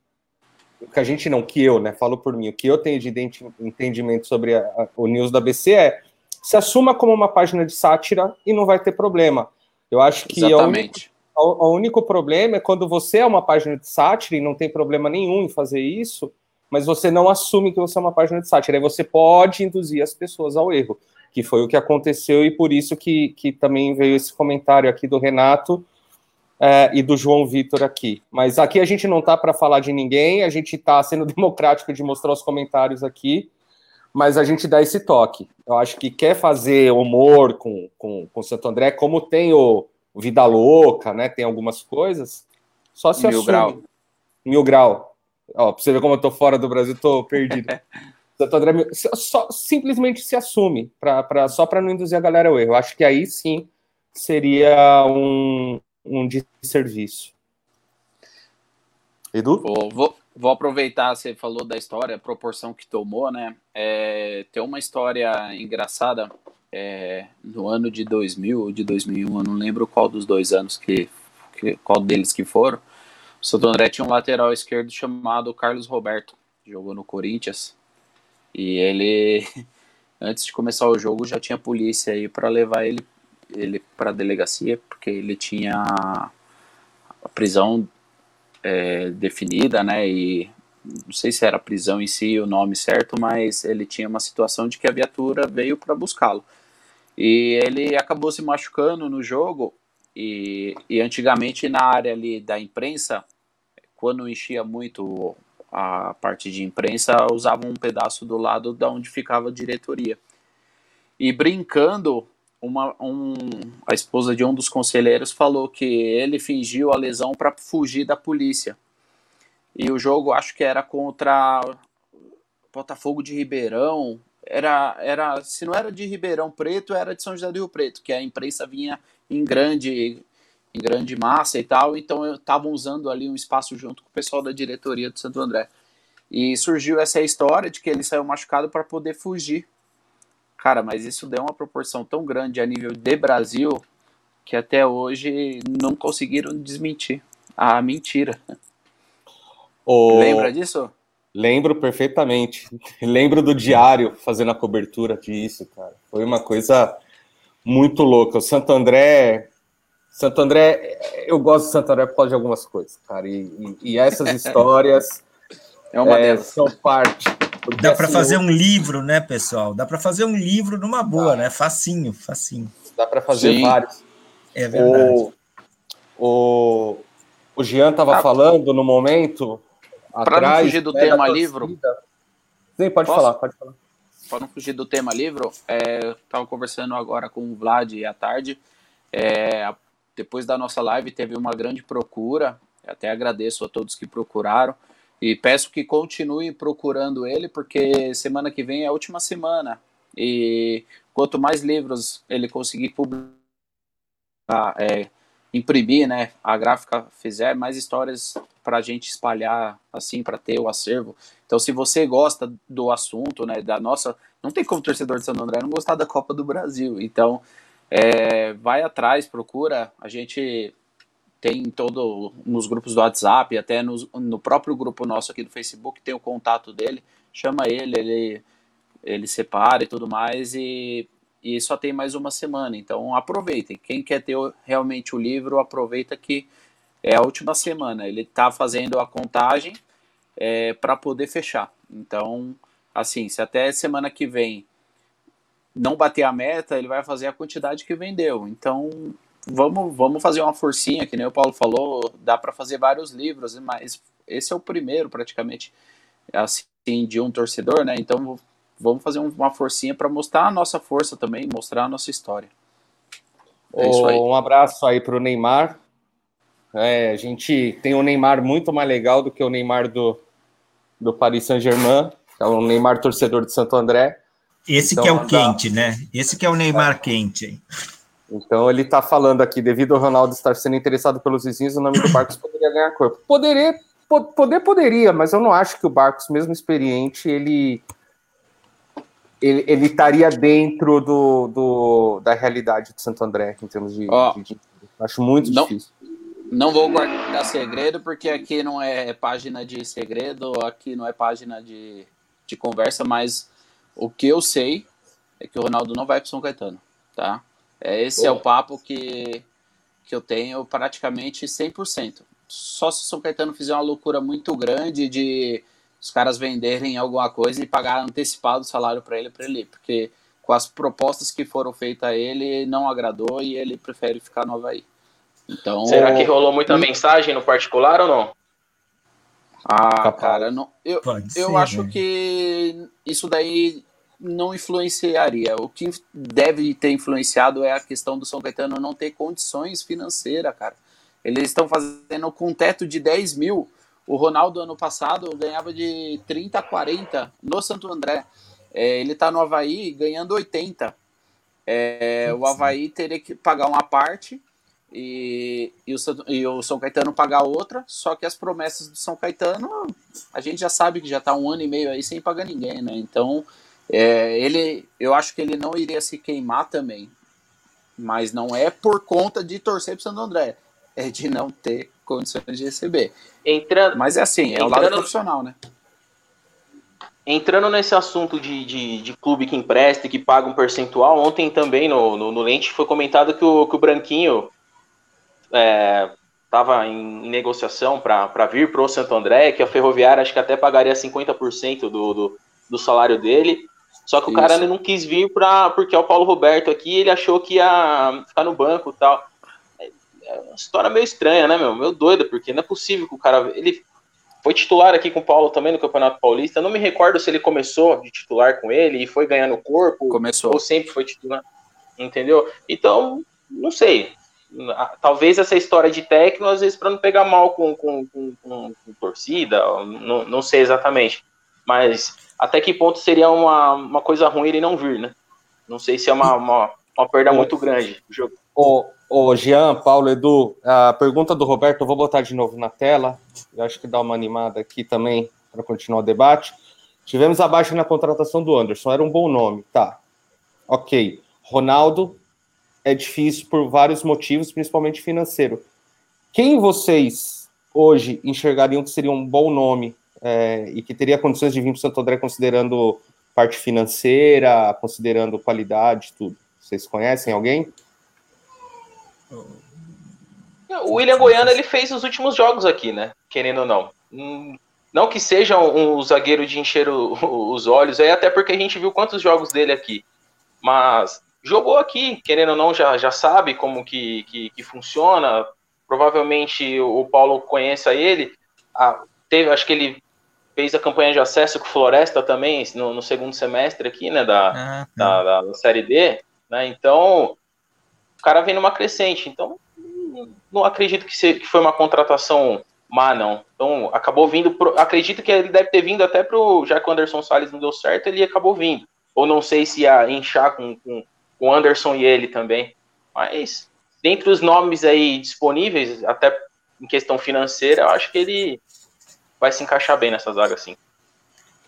o que a gente não, que eu, né, falo por mim, o que eu tenho de entendimento sobre a, a, o News da ABC é se assuma como uma página de sátira e não vai ter problema. Eu acho que Exatamente. O, único, o, o único problema é quando você é uma página de sátira e não tem problema nenhum em fazer isso, mas você não assume que você é uma página de sátira. Aí você pode induzir as pessoas ao erro, que foi o que aconteceu e por isso que, que também veio esse comentário aqui do Renato é, e do João Vitor aqui. Mas aqui a gente não tá para falar de ninguém, a gente está sendo (laughs) democrático de mostrar os comentários aqui mas a gente dá esse toque. Eu acho que quer fazer humor com, com, com Santo André, como tem o, Vida Louca, né? Tem algumas coisas, só se Mil assume. grau. Mil grau. Ó, pra você ver como eu tô fora do Brasil, tô perdido. (laughs) Santo André só, simplesmente se assume, pra, pra, só para não induzir a galera ao erro. Eu acho que aí sim seria um, um desserviço. Edu? Vou, vou, Vou aproveitar, você falou da história, a proporção que tomou, né? É, tem uma história engraçada é, no ano de 2000 ou de 2001, eu não lembro qual dos dois anos que, que qual deles que foram. O Santo André tinha um lateral esquerdo chamado Carlos Roberto, jogou no Corinthians. E ele, (laughs) antes de começar o jogo, já tinha polícia aí para levar ele, ele para delegacia, porque ele tinha a prisão é, definida, né? E não sei se era prisão em si o nome certo, mas ele tinha uma situação de que a viatura veio para buscá-lo. E ele acabou se machucando no jogo. E, e antigamente na área ali da imprensa, quando enchia muito a parte de imprensa, usava um pedaço do lado da onde ficava a diretoria. E brincando, uma, um, a esposa de um dos conselheiros falou que ele fingiu a lesão para fugir da polícia. E o jogo acho que era contra Botafogo de Ribeirão. Era, era, se não era de Ribeirão Preto, era de São José do Rio Preto, que a imprensa vinha em grande, em grande massa e tal. Então estavam usando ali um espaço junto com o pessoal da diretoria do Santo André. E surgiu essa história de que ele saiu machucado para poder fugir. Cara, mas isso deu uma proporção tão grande a nível de Brasil que até hoje não conseguiram desmentir a mentira. Lembra disso? Lembro perfeitamente. (laughs) Lembro do diário fazendo a cobertura disso, cara. Foi uma coisa muito louca. O Santo André. Santo André, eu gosto de Santo André por causa de algumas coisas, cara. E, e, essas (laughs) histórias é uma é, são parte. Dá para assim, fazer eu... um livro, né, pessoal? Dá para fazer um livro numa boa, né? Facinho, facinho. Dá para fazer Sim. vários. É verdade. O, o, o Jean estava ah, falando no momento. Para não fugir do tema livro. Sim, pode Posso? falar, pode falar. Para não fugir do tema livro, é, estava conversando agora com o Vlad à tarde. É, depois da nossa live, teve uma grande procura. Até agradeço a todos que procuraram. E peço que continue procurando ele, porque semana que vem é a última semana. E quanto mais livros ele conseguir publicar, é, imprimir, né, a gráfica fizer, mais histórias para a gente espalhar, assim, para ter o acervo. Então, se você gosta do assunto, né, da nossa. Não tem como torcedor de Santo André não gostar da Copa do Brasil. Então, é, vai atrás, procura. A gente tem todo nos grupos do WhatsApp, até no, no próprio grupo nosso aqui do Facebook, tem o contato dele, chama ele, ele, ele separa e tudo mais, e, e só tem mais uma semana, então aproveitem. Quem quer ter realmente o livro, aproveita que é a última semana. Ele está fazendo a contagem é, para poder fechar. Então, assim, se até semana que vem não bater a meta, ele vai fazer a quantidade que vendeu. Então, vamos, vamos fazer uma forcinha, que nem o Paulo falou, dá para fazer vários livros, mas esse é o primeiro praticamente assim de um torcedor, né? Então vamos fazer uma forcinha para mostrar a nossa força também, mostrar a nossa história. É um abraço aí para o Neymar. É, a gente tem um Neymar muito mais legal do que o Neymar do, do Paris Saint-Germain, é o Neymar torcedor de Santo André. Esse então, que é o quente, né? Esse que é o Neymar é. quente. Então ele está falando aqui, devido ao Ronaldo estar sendo interessado pelos vizinhos, o nome do Barcos (coughs) poderia ganhar corpo. Poderia, poder poderia, mas eu não acho que o Barcos, mesmo experiente, ele ele, ele estaria dentro do, do, da realidade de Santo André em termos de, oh, de, de acho muito não, difícil. Não vou guardar segredo porque aqui não é página de segredo, aqui não é página de, de conversa, mas o que eu sei é que o Ronaldo não vai para São Caetano, tá? É, esse Boa. é o papo que, que eu tenho praticamente 100%. Só se o São Caetano fizer uma loucura muito grande de os caras venderem alguma coisa e pagar antecipado o salário para ele, para ele, porque com as propostas que foram feitas a ele, não agradou e ele prefere ficar no Havaí. Então, Será que rolou muita e... mensagem no particular ou não? Ah, cara, não, eu, eu acho né? que isso daí não influenciaria. O que deve ter influenciado é a questão do São Caetano não ter condições financeiras, cara. Eles estão fazendo com um teto de 10 mil. O Ronaldo, ano passado, ganhava de 30 a 40 no Santo André. É, ele está no Havaí ganhando 80. É, o Havaí teria que pagar uma parte e, e, o, e o São Caetano pagar outra, só que as promessas do São Caetano, a gente já sabe que já está um ano e meio aí sem pagar ninguém, né? Então, é, ele, eu acho que ele não iria se queimar também, mas não é por conta de torcer para Santo André, é de não ter condições de receber. Entrando, mas é assim, é o lado profissional, né? Entrando nesse assunto de, de, de, clube que empresta e que paga um percentual, ontem também no, no, no Lente foi comentado que o, que o Branquinho estava é, em, em, negociação para vir para o Santo André, que a Ferroviária acho que até pagaria 50% do, do, do salário dele. Só que o cara não quis vir pra, porque é o Paulo Roberto aqui, ele achou que ia ficar no banco e tal. É uma história meio estranha, né, meu? Meio doida, porque não é possível que o cara. Ele foi titular aqui com o Paulo também no Campeonato Paulista. Eu não me recordo se ele começou de titular com ele e foi ganhando corpo. Começou. Ou sempre foi titular. entendeu? Então, não sei. Talvez essa história de técnico, às vezes, para não pegar mal com, com, com, com torcida, não, não sei exatamente. Mas até que ponto seria uma, uma coisa ruim ele não vir, né? Não sei se é uma, uma, uma perda muito grande. Ô, ô, Jean, Paulo, Edu, a pergunta do Roberto, eu vou botar de novo na tela. Eu acho que dá uma animada aqui também para continuar o debate. Tivemos a baixa na contratação do Anderson, era um bom nome, tá. Ok. Ronaldo é difícil por vários motivos, principalmente financeiro. Quem vocês hoje enxergariam que seria um bom nome é, e que teria condições de vir para Santo André considerando parte financeira, considerando qualidade, tudo? Vocês conhecem alguém? O William Goiano ele fez os últimos jogos aqui, né? Querendo ou não. Hum, não que seja um, zagueiro de encher os olhos, é até porque a gente viu quantos jogos dele aqui. Mas jogou aqui, querendo ou não, já, já sabe como que, que, que funciona. Provavelmente o Paulo conheça ele. Ah, teve, acho que ele fez a campanha de acesso com Floresta também no, no segundo semestre aqui, né, da, ah, tá. da, da, Série D, né, então o cara vem numa crescente, então não acredito que, se, que foi uma contratação má, não. Então, acabou vindo. Pro, acredito que ele deve ter vindo até pro. Já que o Anderson Salles não deu certo, ele acabou vindo. Ou não sei se ia inchar com, com, com o Anderson e ele também. Mas, dentre os nomes aí disponíveis, até em questão financeira, eu acho que ele vai se encaixar bem nessa zaga, sim.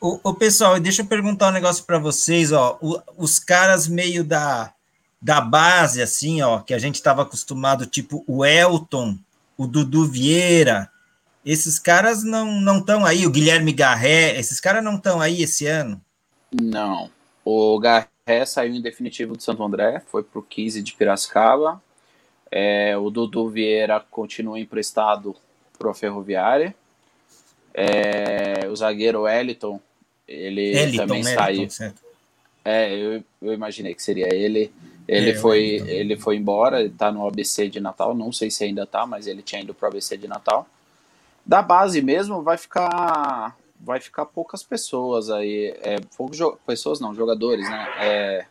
O, pessoal, deixa eu perguntar um negócio para vocês, ó. O, os caras meio da, da base, assim, ó, que a gente estava acostumado, tipo o Elton, o Dudu Vieira, esses caras não estão aí, o Guilherme Garré, esses caras não estão aí esse ano? Não. O Garré saiu em definitivo do Santo André, foi para o 15 de Piracicaba. É, o Dudu Vieira continua emprestado para a Ferroviária. É, o zagueiro Eliton, ele Eliton, também saiu. É, eu, eu, imaginei que seria ele. Ele, é, foi, ele foi embora, ele tá no ABC de Natal, não sei se ainda tá, mas ele tinha ido pro ABC de Natal. Da base mesmo vai ficar vai ficar poucas pessoas aí, é, poucos pessoas não, jogadores, né? É,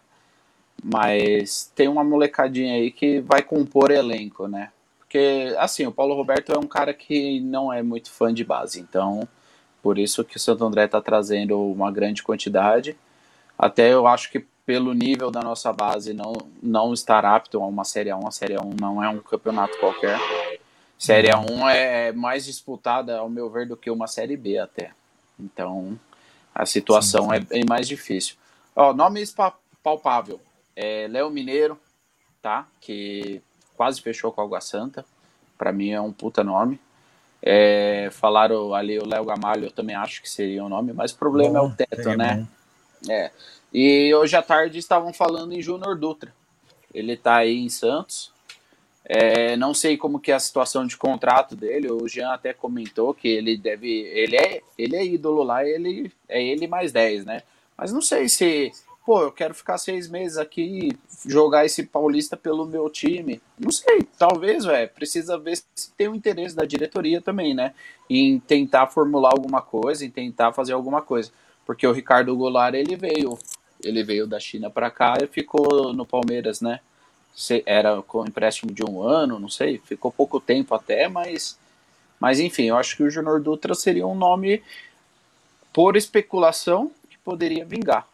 mas tem uma molecadinha aí que vai compor elenco, né? Porque assim, o Paulo Roberto é um cara que não é muito fã de base, então por isso que o Santo André está trazendo uma grande quantidade. Até eu acho que pelo nível da nossa base não não estar apto a uma Série 1, a Série 1 não é um campeonato qualquer. Série A1 é mais disputada, ao meu ver, do que uma Série B até. Então, a situação sim, sim. É, bem mais difícil. Ó, nome palpável. É Léo Mineiro, tá? Que quase fechou com a Água Santa. Para mim é um puta nome. É, falaram ali o Léo Gamalho, eu também acho que seria o um nome, mas o problema bom, é o teto, né? Bom. É. E hoje à tarde estavam falando em Júnior Dutra. Ele tá aí em Santos. É, não sei como que é a situação de contrato dele. O Jean até comentou que ele deve, ele é, ele é ídolo lá, ele é ele mais 10, né? Mas não sei se, pô, eu quero ficar seis meses aqui e jogar esse paulista pelo meu time. Não sei, talvez, velho. Precisa ver se tem o interesse da diretoria também, né? Em tentar formular alguma coisa, em tentar fazer alguma coisa. Porque o Ricardo Goulart, ele veio, ele veio da China para cá e ficou no Palmeiras, né? era com empréstimo de um ano, não sei, ficou pouco tempo até, mas, mas enfim, eu acho que o Junior Dutra seria um nome por especulação que poderia vingar.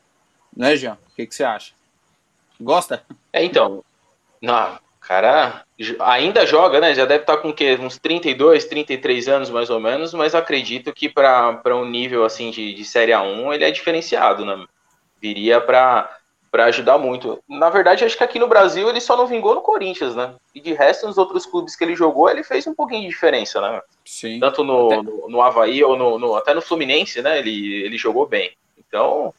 Né, Jean? O que, que você acha? Gosta? É, então, não, cara ainda joga, né? Já deve estar com que, uns 32, 33 anos mais ou menos, mas acredito que para um nível assim de, de Série A1 ele é diferenciado, né? Viria para para ajudar muito. Na verdade, acho que aqui no Brasil ele só não vingou no Corinthians, né? E de resto, nos outros clubes que ele jogou, ele fez um pouquinho de diferença, né? Sim. Tanto no, até... no, no Havaí ou no, no, até no Fluminense, né? Ele, ele jogou bem. Então,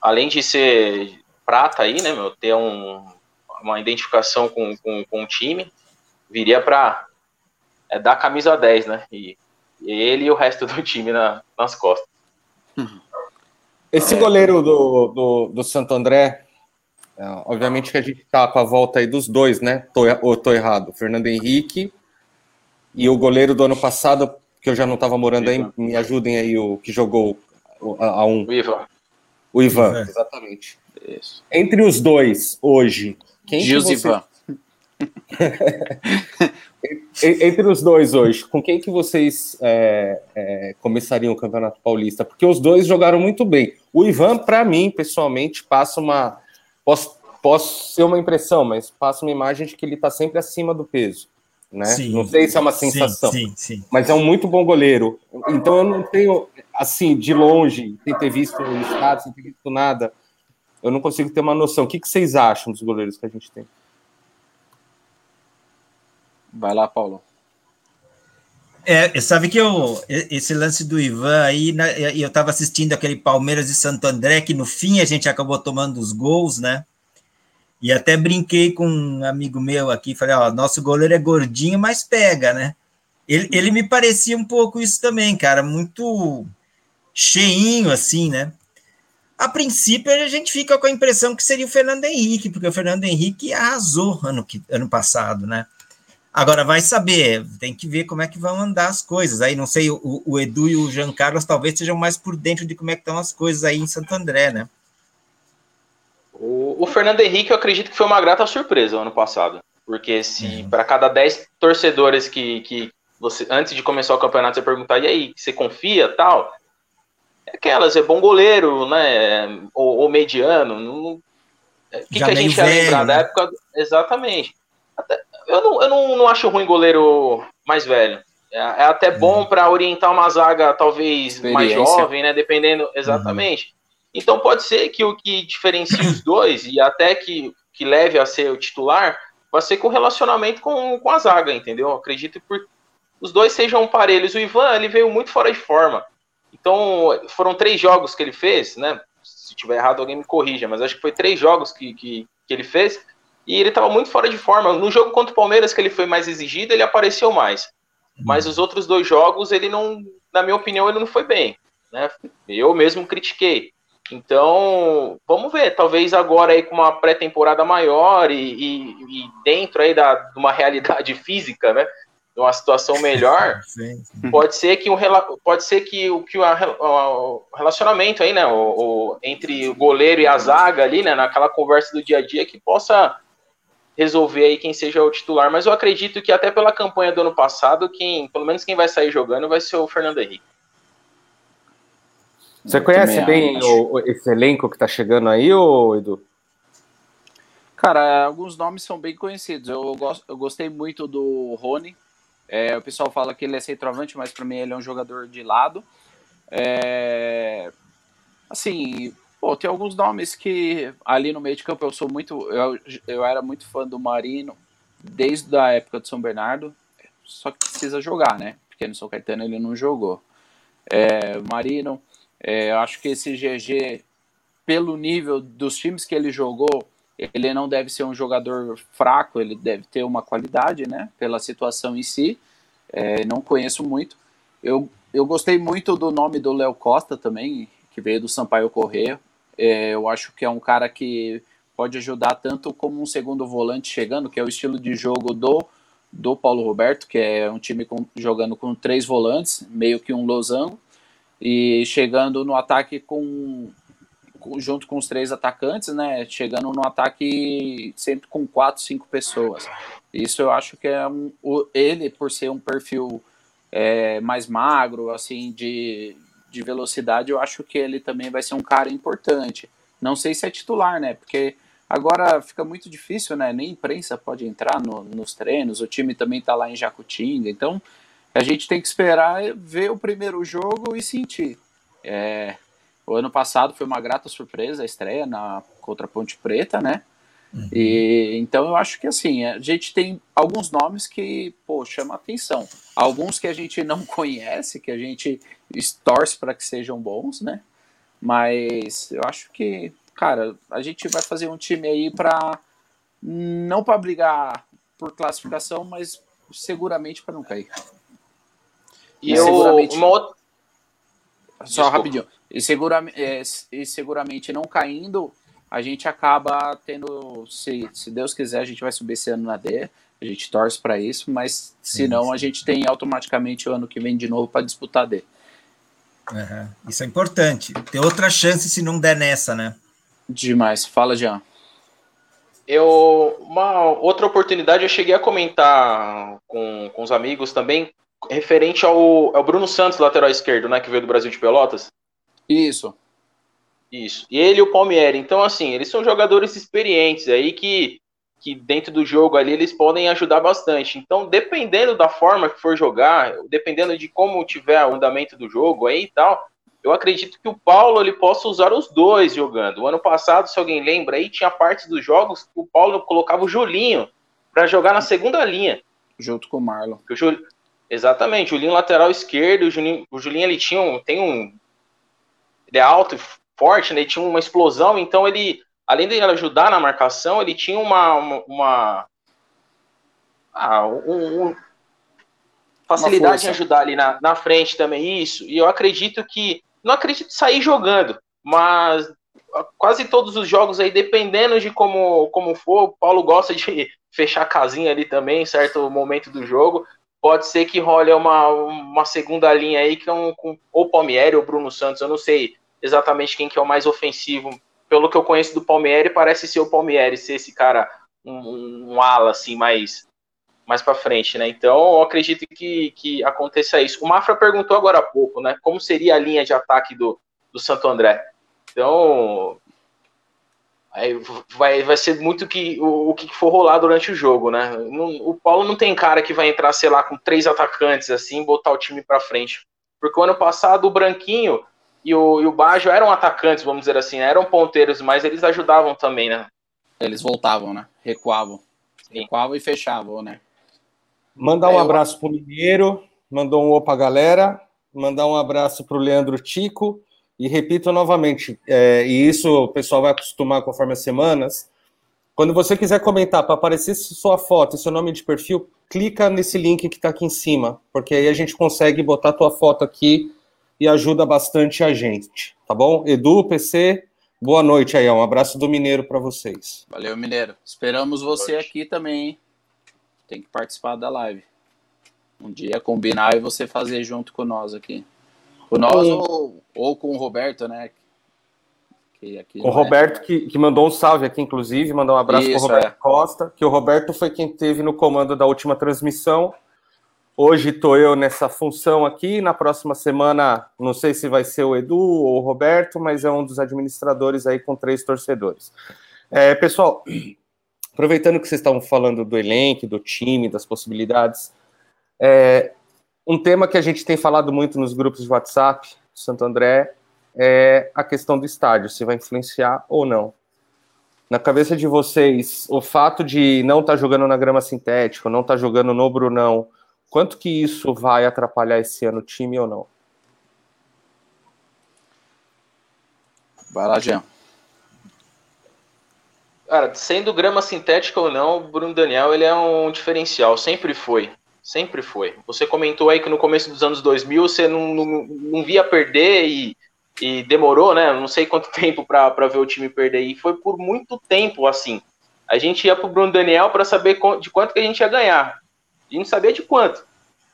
além de ser prata aí, né, meu, ter um, uma identificação com, com, com o time, viria para é, dar camisa 10, né? E, e, ele e o resto do time na, nas costas. Uhum. Esse goleiro do, do, do Santo André, é, obviamente que a gente tá com a volta aí dos dois, né? Tô, ou tô errado? Fernando Henrique e o goleiro do ano passado, que eu já não estava morando aí, me ajudem aí, o que jogou a, a um. O Ivan. O Ivan, Ivan. exatamente. Isso. Entre os dois, hoje, quem Gilzivan. (laughs) Entre os dois hoje, com quem que vocês é, é, começariam o Campeonato Paulista? Porque os dois jogaram muito bem. O Ivan, para mim, pessoalmente, passa uma. Posso, posso ser uma impressão, mas passa uma imagem de que ele está sempre acima do peso. Né? Sim, não sei se é uma sensação, sim, sim, mas é um muito bom goleiro. Então eu não tenho, assim, de longe, sem ter visto o estado, sem ter visto nada, eu não consigo ter uma noção. O que, que vocês acham dos goleiros que a gente tem? Vai lá, Paulo. É, sabe que eu, esse lance do Ivan aí, né, eu estava assistindo aquele Palmeiras e Santo André, que no fim a gente acabou tomando os gols, né? E até brinquei com um amigo meu aqui, falei, ó, nosso goleiro é gordinho, mas pega, né? Ele, ele me parecia um pouco isso também, cara, muito cheinho, assim, né? A princípio, a gente fica com a impressão que seria o Fernando Henrique, porque o Fernando Henrique arrasou ano, ano passado, né? Agora vai saber, tem que ver como é que vão andar as coisas. Aí não sei, o, o Edu e o Jean Carlos talvez sejam mais por dentro de como é que estão as coisas aí em Santo André, né? O, o Fernando Henrique, eu acredito que foi uma grata surpresa o ano passado. Porque se uhum. para cada 10 torcedores que, que você, antes de começar o campeonato, você perguntar, e aí, você confia tal? É aquelas, é bom goleiro, né? Ou, ou mediano. O que, que a gente ia lembrar né? da época? Exatamente. Até, eu não, eu não, não acho ruim goleiro mais velho. É, é até bom uhum. para orientar uma zaga talvez mais jovem, né? Dependendo exatamente. Uhum. Então pode ser que o que diferencie os dois e até que, que leve a ser o titular vai ser com o relacionamento com, com a zaga, entendeu? acredito que os dois sejam parelhos. O Ivan ele veio muito fora de forma. Então foram três jogos que ele fez, né? Se tiver errado alguém me corrija, mas acho que foi três jogos que, que, que ele fez e ele estava muito fora de forma. No jogo contra o Palmeiras que ele foi mais exigido, ele apareceu mais. Mas os outros dois jogos ele não, na minha opinião, ele não foi bem. Né? Eu mesmo critiquei. Então, vamos ver, talvez agora aí com uma pré-temporada maior e, e, e, dentro aí da, de uma realidade (laughs) física, né, uma situação melhor, (laughs) sim, sim. pode ser que um pode ser que o que o, relacionamento aí, né, o, o, entre o goleiro e a zaga ali, né, naquela conversa do dia a dia que possa resolver aí quem seja o titular, mas eu acredito que até pela campanha do ano passado, quem, pelo menos quem vai sair jogando vai ser o Fernando Henrique. Você conhece bem o, esse elenco que está chegando aí, ô Edu? Cara, alguns nomes são bem conhecidos. Eu, gosto, eu gostei muito do Rony. É, o pessoal fala que ele é centroavante, mas para mim ele é um jogador de lado. É, assim, pô, tem alguns nomes que ali no meio de campo eu sou muito. Eu, eu era muito fã do Marino desde a época de São Bernardo. Só que precisa jogar, né? Porque no São Caetano ele não jogou. É, Marino, é, eu acho que esse GG, pelo nível dos times que ele jogou, ele não deve ser um jogador fraco, ele deve ter uma qualidade, né? Pela situação em si. É, não conheço muito. Eu, eu gostei muito do nome do Léo Costa também, que veio do Sampaio Correia. É, eu acho que é um cara que pode ajudar tanto como um segundo volante chegando, que é o estilo de jogo do, do Paulo Roberto, que é um time com, jogando com três volantes, meio que um losango e chegando no ataque com, com, junto com os três atacantes, né? Chegando no ataque sempre com quatro, cinco pessoas. Isso eu acho que é um, ele por ser um perfil é, mais magro, assim, de, de velocidade, eu acho que ele também vai ser um cara importante. Não sei se é titular, né? Porque agora fica muito difícil, né? Nem imprensa pode entrar no, nos treinos, o time também tá lá em Jacutinga, então a gente tem que esperar ver o primeiro jogo e sentir. É, o ano passado foi uma grata surpresa a estreia na contra a Ponte Preta, né? Uhum. E então eu acho que assim, a gente tem alguns nomes que, pô, chama atenção. Alguns que a gente não (laughs) conhece, que a gente torce para que sejam bons, né? Mas eu acho que, cara, a gente vai fazer um time aí para não para brigar por classificação, mas seguramente para não cair. E, eu, seguramente. Uma outra... Só Desculpa. rapidinho. E, segura, é, e seguramente não caindo, a gente acaba tendo. Se, se Deus quiser, a gente vai subir esse ano na D. A gente torce para isso, mas se não, a gente tem automaticamente o ano que vem de novo para disputar D. Uhum. Isso é importante. Ter outra chance se não der nessa, né? Demais. Fala, Jean. Eu, uma outra oportunidade, eu cheguei a comentar com, com os amigos também, referente ao, ao Bruno Santos, lateral esquerdo, né, que veio do Brasil de Pelotas. Isso. Isso. E ele e o Palmieri. Então, assim, eles são jogadores experientes aí que, que dentro do jogo ali eles podem ajudar bastante. Então, dependendo da forma que for jogar, dependendo de como tiver o andamento do jogo aí e tal, eu acredito que o Paulo ele possa usar os dois jogando. O ano passado, se alguém lembra aí, tinha partes dos jogos que o Paulo colocava o Julinho para jogar na segunda linha. Junto com o Marlon. O Jul... Exatamente, o Julinho lateral esquerdo, o Julinho, o Julinho ele tinha um, tem um. Ele é alto e forte, né? Ele tinha uma explosão, então ele, além de ajudar na marcação, ele tinha uma. uma, uma ah, um, um facilidade em ajudar ali na, na frente também, isso. E eu acredito que não acredito sair jogando, mas quase todos os jogos aí, dependendo de como, como for, o Paulo gosta de (laughs) fechar a casinha ali também, em certo momento do jogo. Pode ser que role uma, uma segunda linha aí, que é um, com ou Palmieri ou Bruno Santos. Eu não sei exatamente quem que é o mais ofensivo. Pelo que eu conheço do Palmieri, parece ser o Palmieri, ser esse cara, um, um ala assim, mais, mais para frente, né? Então, eu acredito que, que aconteça isso. O Mafra perguntou agora há pouco, né? Como seria a linha de ataque do, do Santo André? Então, aí vai, vai ser muito que, o, o que for rolar durante o jogo, né? o Paulo não tem cara que vai entrar, sei lá, com três atacantes assim, botar o time para frente. Porque o ano passado o Branquinho e o, e o Bajo eram atacantes, vamos dizer assim, né? eram ponteiros, mas eles ajudavam também, né? Eles voltavam, né? Recuavam. Sim. Recuavam e fechavam, né? Mandar um abraço para o Mineiro, mandou um opa galera, mandar um abraço para o Leandro Tico, e repito novamente, é, e isso o pessoal vai acostumar conforme as semanas, quando você quiser comentar para aparecer sua foto e seu nome de perfil, clica nesse link que está aqui em cima, porque aí a gente consegue botar tua foto aqui e ajuda bastante a gente, tá bom? Edu, PC, boa noite aí, um abraço do Mineiro para vocês. Valeu, Mineiro. Esperamos você aqui também, hein? tem que participar da live. Um dia combinar e você fazer junto com nós aqui. Com nós ou, ou com o Roberto, né? com o Roberto, é. que, que mandou um salve aqui, inclusive, mandou um abraço para o Roberto é. Costa, que o Roberto foi quem teve no comando da última transmissão. Hoje estou eu nessa função aqui. Na próxima semana, não sei se vai ser o Edu ou o Roberto, mas é um dos administradores aí com três torcedores. É, pessoal, (clears throat) aproveitando que vocês estavam falando do elenco, do time, das possibilidades, é, um tema que a gente tem falado muito nos grupos de WhatsApp, Santo André, é a questão do estádio, se vai influenciar ou não. Na cabeça de vocês, o fato de não estar tá jogando na grama sintética, não estar tá jogando no Brunão, quanto que isso vai atrapalhar esse ano o time ou não? Vai lá, Jean. Cara, sendo grama sintética ou não, o Bruno Daniel ele é um diferencial, sempre foi. Sempre foi. Você comentou aí que no começo dos anos 2000 você não, não, não via perder e, e demorou, né? Não sei quanto (laughs) tempo para ver o time perder. E foi por muito tempo assim. A gente ia pro Bruno Daniel para saber de quanto que a gente ia ganhar. A gente não sabia de quanto.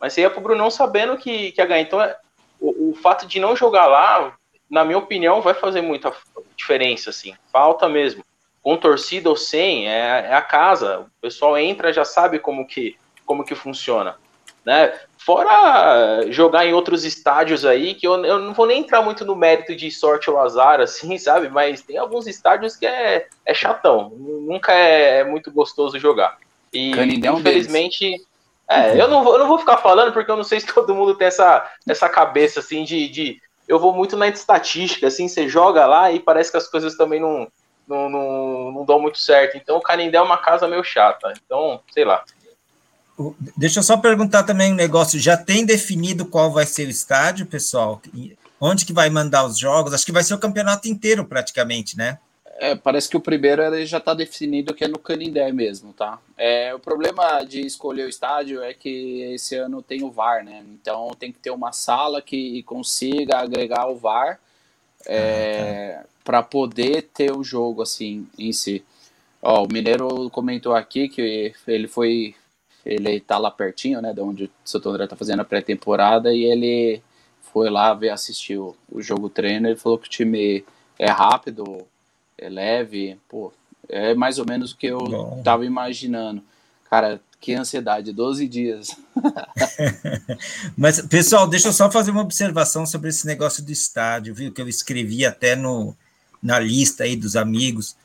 Mas você ia pro Brunão sabendo que, que ia ganhar. Então, é, o, o fato de não jogar lá, na minha opinião, vai fazer muita diferença, assim. Falta mesmo com torcida ou sem, é, é, a casa. O pessoal entra já sabe como que, como que funciona. Né? Fora jogar em outros estádios aí, que eu, eu não vou nem entrar muito no mérito de sorte ou azar, (laughs) assim, sabe? Mas tem alguns estádios que é, é chatão. Nunca é, é muito gostoso jogar. E Canindé infelizmente. É, eu não, vou, eu não vou ficar falando porque eu não sei se todo mundo tem essa, essa cabeça assim de, de eu vou muito na estatística, assim, você joga lá e parece que as coisas também não, não, não, não dão muito certo. Então o Canindé é uma casa meio chata. Então, sei lá. Deixa eu só perguntar também um negócio. Já tem definido qual vai ser o estádio, pessoal? Onde que vai mandar os jogos? Acho que vai ser o campeonato inteiro, praticamente, né? É, parece que o primeiro já está definido que é no Canindé mesmo, tá? É, o problema de escolher o estádio é que esse ano tem o VAR, né? Então tem que ter uma sala que consiga agregar o VAR. É, ah, tá para poder ter o jogo assim em si. Ó, o Mineiro comentou aqui que ele foi ele tá lá pertinho, né, de onde o Santo André tá fazendo a pré-temporada e ele foi lá ver assistir o, o jogo treino, ele falou que o time é rápido, é leve, pô, é mais ou menos o que eu Bom. tava imaginando. Cara, que ansiedade, 12 dias. (laughs) Mas, pessoal, deixa eu só fazer uma observação sobre esse negócio do estádio, viu? Que eu escrevi até no, na lista aí dos amigos.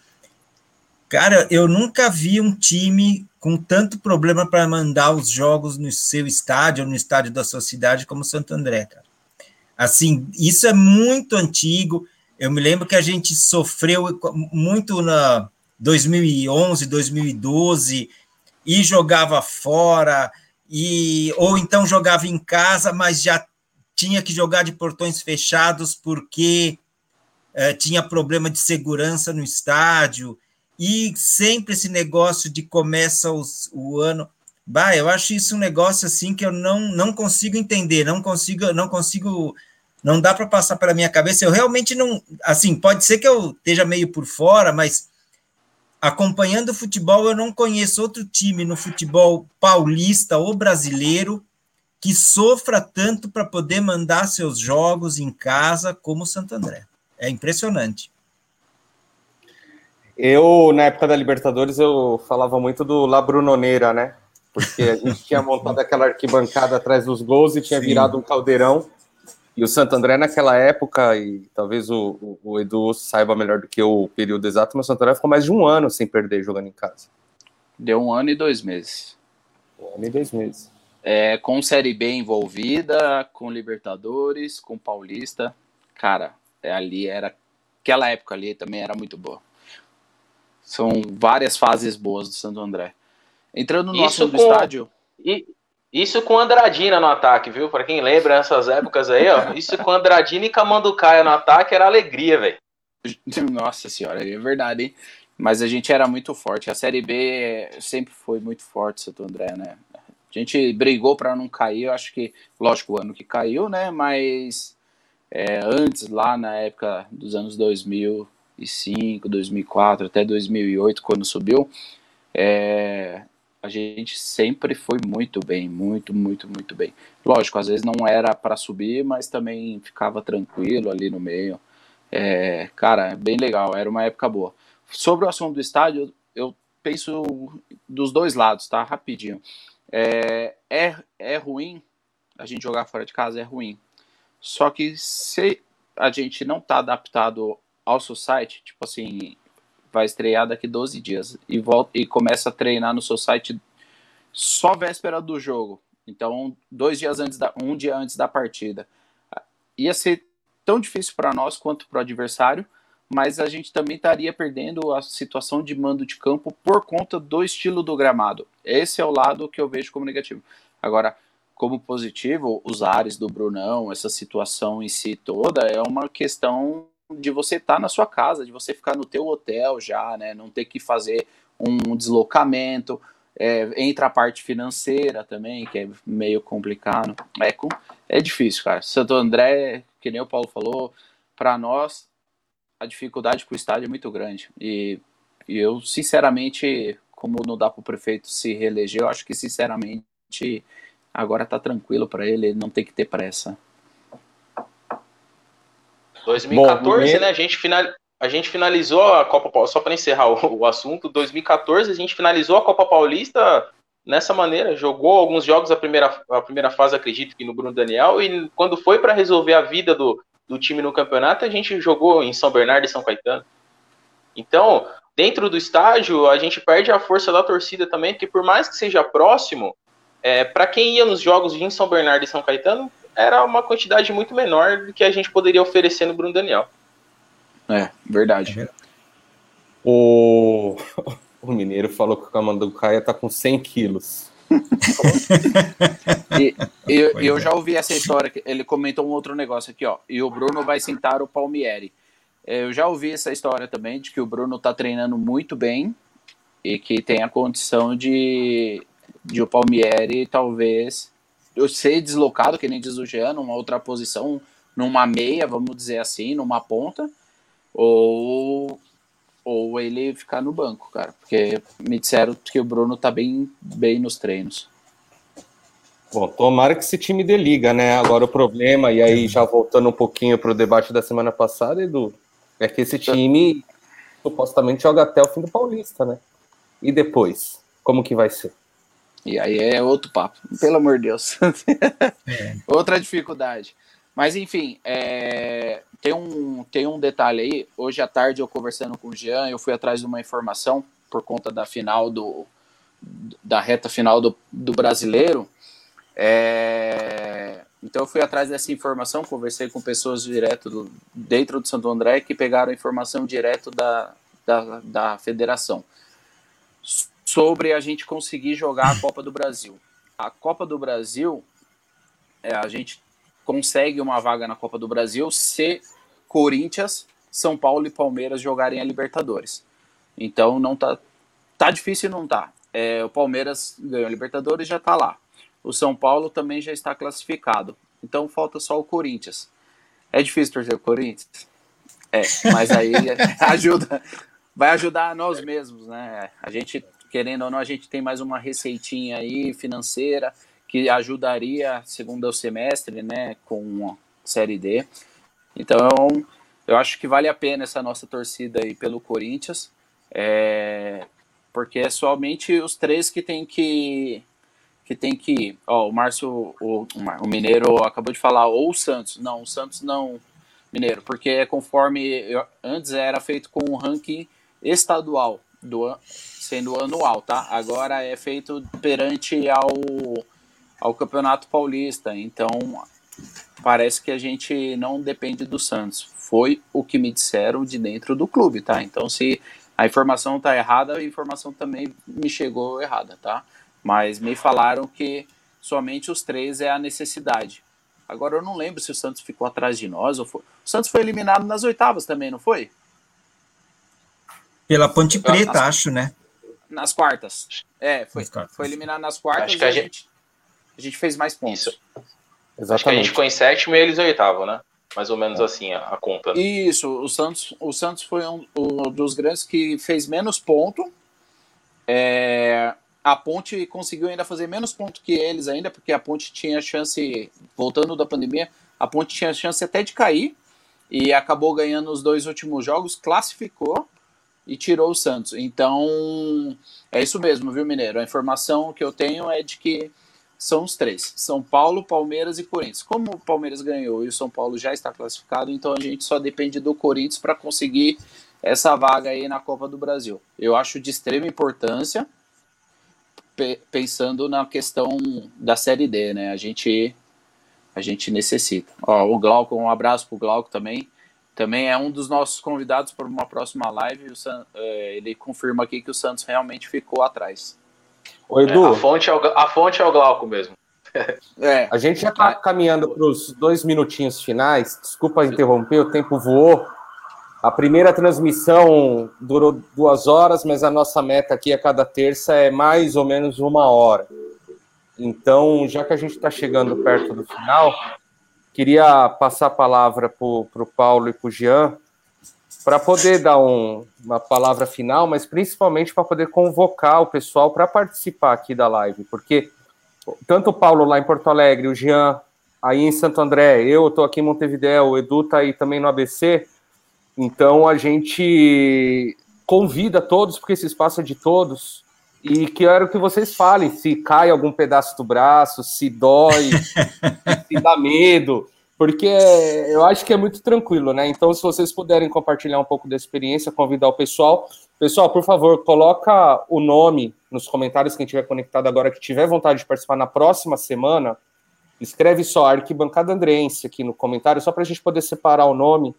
Cara, eu nunca vi um time com tanto problema para mandar os jogos no seu estádio ou no estádio da sua cidade como Santo André, cara. Assim, isso é muito antigo. Eu me lembro que a gente sofreu muito na 2011, 2012 e jogava fora e ou então jogava em casa, mas já tinha que jogar de portões fechados porque é, tinha problema de segurança no estádio e sempre esse negócio de começa os, o ano. Bah, eu acho isso um negócio assim que eu não, não consigo entender, não consigo, não consigo, não dá para passar pela minha cabeça. Eu realmente não, assim, pode ser que eu esteja meio por fora, mas acompanhando o futebol, eu não conheço outro time no futebol paulista ou brasileiro que sofra tanto para poder mandar seus jogos em casa como o Santo André. É impressionante. Eu, na época da Libertadores, eu falava muito do La Brunoneira, né? Porque a gente tinha montado aquela arquibancada atrás dos gols e tinha Sim. virado um caldeirão. E o Santo André, naquela época, e talvez o, o, o, Edu saiba melhor do que eu o período exato, mas o Santo André ficou mais de um ano sem perder jogando em casa. Deu um ano e dois meses. Um ano e dois meses. É, com Série B envolvida, com Libertadores, com Paulista. Cara, é, ali era. Aquela época ali também era muito boa. São várias fases boas do Santo André. Entrando no isso com, estádio. E, isso com Andradina no ataque, viu? Para quem lembra essas épocas aí, ó. Isso com Andradina e Camanducaia no ataque era alegria, velho. (laughs) Nossa senhora, é verdade, hein? Mas a gente era muito forte. A Série B sempre foi muito forte, Santo André, né? A gente brigou para não cair. Eu acho que, lógico, o ano que caiu, né? Mas é, antes, lá na época dos anos 2000, 2005, 2004 até 2008, quando subiu, é, a gente sempre foi muito bem, muito, muito, muito bem. Lógico, às vezes não era para subir, mas também ficava tranquilo ali no meio. É, cara, bem legal, era uma época boa. Sobre o assunto do estádio, eu penso dos dois lados, tá? Rapidinho. É, é, é ruim a gente jogar fora de casa, é ruim. Só que se a gente não tá adaptado ao site, tipo assim, vai estrear daqui 12 dias e volta e começa a treinar no seu site só véspera do jogo. Então, dois dias antes da um dia antes da partida. Ia ser tão difícil para nós quanto para o adversário, mas a gente também estaria perdendo a situação de mando de campo por conta do estilo do gramado. Esse é o lado que eu vejo como negativo. Agora, como positivo, os ares do Brunão, essa situação em si toda é uma questão de você estar tá na sua casa, de você ficar no teu hotel já, né? Não ter que fazer um deslocamento. É, entra a parte financeira também, que é meio complicado. É, é difícil, cara. Santo André, que nem o Paulo falou, para nós a dificuldade com o estádio é muito grande. E, e eu, sinceramente, como não dá para o prefeito se reeleger, eu acho que, sinceramente, agora tá tranquilo para ele, ele não tem que ter pressa. 2014, Bom, né? A gente, final, a gente finalizou a Copa Paulista, só para encerrar o, o, assunto, 2014 a gente finalizou a Copa Paulista nessa maneira, jogou alguns jogos a primeira, a primeira fase, acredito que no Bruno Daniel, e quando foi para resolver a vida do, do time no campeonato, a gente jogou em São Bernardo e São Caetano. Então, dentro do estádio, a gente perde a força da torcida também, porque por mais que seja próximo, é, para quem ia nos jogos em São Bernardo e São Caetano, era uma quantidade muito menor do que a gente poderia oferecer no Bruno Daniel. É, verdade. O, (laughs) o Mineiro falou que o Camanducaia tá com 100 quilos. e, eu, eu já ouvi essa história, ele comentou um outro negócio aqui, ó. E o Bruno vai sentar o Palmieri. É, eu já ouvi essa história também de que o Bruno tá treinando muito bem e que tem a condição de, de o Palmieri talvez eu ser deslocado, que nem diz o Jean, numa outra posição, numa meia, vamos dizer assim, numa ponta, ou, ou ele ficar no banco, cara. Porque me disseram que o Bruno tá bem, bem nos treinos. Bom, tomara que esse time dê liga, né? Agora o problema, e aí já voltando um pouquinho para o debate da semana passada, Edu, é que esse time supostamente joga até o fim do Paulista, né? E depois, como que vai ser? E aí é outro papo, pelo amor de Deus. (laughs) É. Outra dificuldade. Mas enfim, é... tem, um, tem um detalhe aí. Hoje à tarde eu conversando com o Jean, eu fui atrás de uma informação por conta da final do da reta final do, do brasileiro. É... Então eu fui atrás dessa informação, conversei com pessoas direto do, dentro do Santo André que pegaram a informação direto da, da, da federação sobre a gente conseguir jogar a Copa do Brasil. A Copa do Brasil, é, a gente consegue uma vaga na Copa do Brasil se Corinthians, São Paulo e Palmeiras jogarem a Libertadores. Então não tá tá difícil não tá. É, o Palmeiras ganhou a Libertadores já tá lá. O São Paulo também já está classificado. Então falta só o Corinthians. É difícil torcer o Corinthians? É, mas aí (laughs) ajuda, vai ajudar nós mesmos, né? A gente, querendo ou não, a gente tem mais uma receitinha aí financeira que ajudaria segundo o semestre, né, com Série D. Então, eu acho que vale a pena essa nossa torcida aí pelo Corinthians, é, porque é somente os três que tem que que tem que ir. Ó, o Márcio, o, o Mineiro acabou de falar, ou o Santos. Não, o Santos não, Mineiro, porque é conforme eu, antes era feito com um ranking estadual, do, sendo anual, tá? Agora é feito perante ao, ao Campeonato Paulista. Então, parece que a gente não depende do Santos. Foi o que me disseram de dentro do clube, tá? Então, se a informação tá errada, a informação também me chegou errada, tá? Mas me falaram que somente os três é a necessidade. Agora eu não lembro se o Santos ficou atrás de nós ou foi. O Santos foi eliminado nas oitavas também, não foi? Pela Ponte Preta, acho, né? Nas quartas. É, foi, quartas. foi eliminado nas quartas acho que a, gente, gente, a gente fez mais pontos. Isso. Exatamente. Acho que a gente ficou em sétimo e eles em oitavo, né? Mais ou menos assim a, a conta. Isso, o Santos, o Santos foi um, um dos grandes que fez menos ponto. É, a Ponte conseguiu ainda fazer menos pontos que eles ainda, porque a Ponte tinha chance, voltando da pandemia, a Ponte tinha chance até de cair e acabou ganhando os dois últimos jogos, classificou e tirou o Santos. Então, é isso mesmo, viu, Mineiro? A informação que eu tenho é de que são os três: São Paulo, Palmeiras e Corinthians. Como o Palmeiras ganhou e o São Paulo já está classificado, então a gente só depende do Corinthians para conseguir essa vaga aí na Copa do Brasil. Eu acho de extrema importância pensando na questão da série D, né? A gente a gente necessita. Ó, o Glauco, um abraço pro Glauco também. Também é um dos nossos convidados para uma próxima live. San, é, ele confirma aqui que o Santos realmente ficou atrás. Oi, Edu. É, a, fonte é o, a fonte é o Glauco mesmo. (laughs) É. A gente já está caminhando para os dois minutinhos finais. Desculpa interromper, o tempo voou. A primeira transmissão durou duas horas, mas a nossa meta aqui a cada terça é mais ou menos uma hora. Então, já que a gente está chegando perto do final, queria passar a palavra para o Paulo e para o Jean, para poder dar um, uma palavra final, mas principalmente para poder convocar o pessoal para participar aqui da live, porque tanto o Paulo lá em Porto Alegre, o Jean aí em Santo André, eu estou aqui em Montevideo, o Edu está aí também no ABC então a gente convida todos, porque esse espaço é de todos, e quero que vocês falem se cai algum pedaço do braço, se dói, (laughs) se dá medo, porque eu acho que é muito tranquilo, né? Então, se vocês puderem compartilhar um pouco da experiência, convidar o pessoal. Pessoal, por favor, coloca o nome nos comentários, quem estiver conectado agora, que tiver vontade de participar na próxima semana, escreve só Arquibancada Andrense aqui no comentário, só para a gente poder separar o nome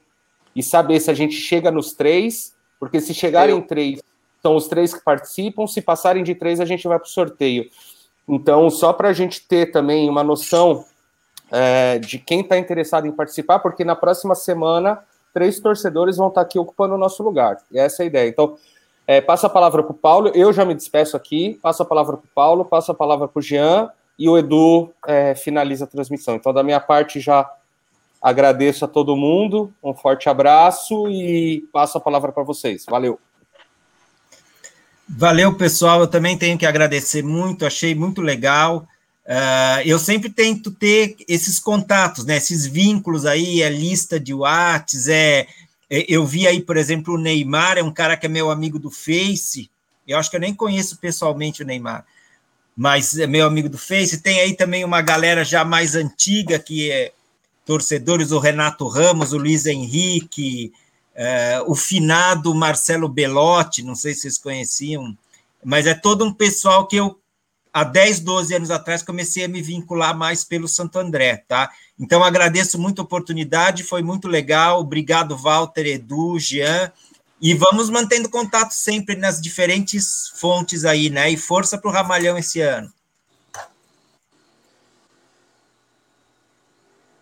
e saber se a gente chega nos três, porque se chegarem em três, são os três que participam, se passarem de três, a gente vai para o sorteio. Então, só para a gente ter também uma noção é, de quem está interessado em participar, porque na próxima semana, três torcedores vão estar tá aqui ocupando o nosso lugar. E essa é a ideia. Então, é, passa a palavra para o Paulo, eu já me despeço aqui, passo a palavra para o Paulo, passo a palavra para o Jean, e o Edu é, finaliza a transmissão. Então, da minha parte, já Agradeço a todo mundo, um forte abraço e passo a palavra para vocês. Valeu. Valeu, pessoal. Eu também tenho que agradecer muito, achei muito legal. Uh, eu sempre tento ter esses contatos, né, esses vínculos aí, é lista de Whats, é, É, eu vi aí, por exemplo, o Neymar, é um cara que é meu amigo do Face. Eu acho que eu nem conheço pessoalmente o Neymar, mas é meu amigo do Face. Tem aí também uma galera já mais antiga que é torcedores, o Renato Ramos, o Luiz Henrique, é, o finado Marcelo Belotti, não sei se vocês conheciam, mas é todo um pessoal que eu, há 10, 12 anos atrás, comecei a me vincular mais pelo Santo André, tá? Então, agradeço muito a oportunidade, foi muito legal. Obrigado, Walter, Edu, Jean. E vamos mantendo contato sempre nas diferentes fontes aí, né? E força para o Ramalhão esse ano.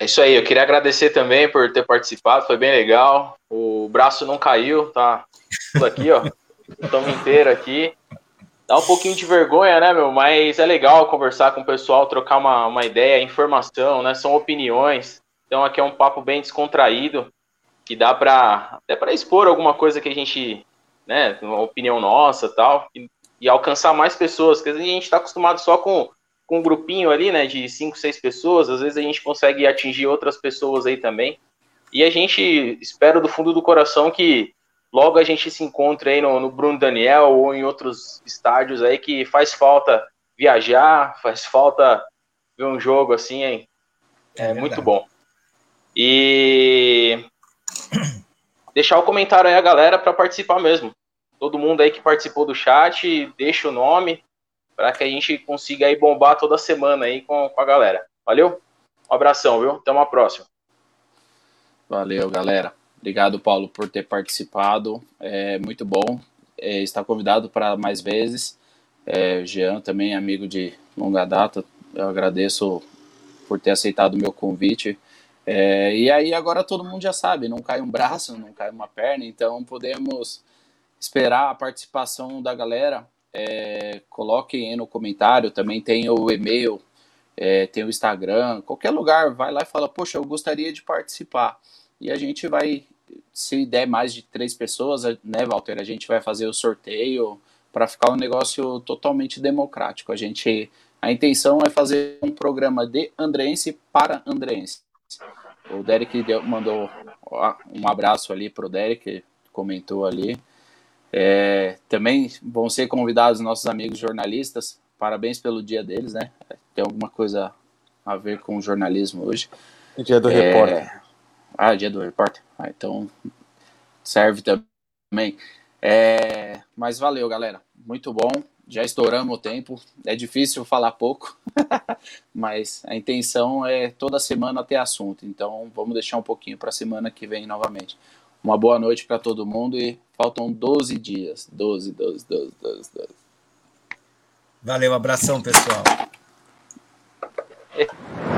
É isso aí, eu queria agradecer também por ter participado, foi bem legal. O braço não caiu, tá tudo aqui, ó. (laughs) Estamos inteiro aqui. Dá um pouquinho de vergonha, né, meu? Mas é legal conversar com o pessoal, trocar uma, uma ideia, informação, né? São opiniões. Então aqui é um papo bem descontraído, que dá para até para expor alguma coisa que a gente, né, uma opinião nossa tal, e, e alcançar mais pessoas, porque a gente está acostumado só com com um grupinho ali, né, de cinco, seis pessoas, às vezes a gente consegue atingir outras pessoas aí também. E a gente espera do fundo do coração que logo a gente se encontre aí no, no Bruno Daniel ou em outros estádios aí que faz falta viajar, faz falta ver um jogo assim, hein? É, é muito bom. E (coughs) deixar o comentário aí a galera para participar mesmo. Todo mundo aí que participou do chat, deixa o nome, para que a gente consiga aí bombar toda semana aí com, com a galera. Valeu? Um abração, viu? Até uma próxima. Valeu, galera. Obrigado, Paulo, por ter participado. É muito bom. É, está convidado para mais vezes. É, Jean também, amigo de longa data. Eu agradeço por ter aceitado o meu convite. É, e aí agora todo mundo já sabe, não cai um braço, não cai uma perna, então podemos esperar a participação da galera é, coloquem aí no comentário, também tem o e-mail, é, tem o Instagram, qualquer lugar, vai lá e fala, poxa, eu gostaria de participar. E a gente vai, se der mais de três pessoas, né, Walter, a gente vai fazer o sorteio para ficar um negócio totalmente democrático. A gente, a intenção é fazer um programa de andrense para andrense. O Derek deu, mandou um abraço ali para o Derek, comentou ali. É, também vão ser convidados nossos amigos jornalistas. Parabéns pelo dia deles, né? Tem alguma coisa a ver com o jornalismo hoje. Dia do é... repórter. Ah, dia do repórter. Ah, então serve também. É... Mas valeu, galera. Muito bom. Já estouramos o tempo. É difícil falar pouco, (laughs) mas a intenção é toda semana ter assunto. Então vamos deixar um pouquinho para a semana que vem novamente. Uma boa noite para todo mundo e faltam 12 dias. 12, 12, 12, 12, 12. Valeu, abração, pessoal. (laughs)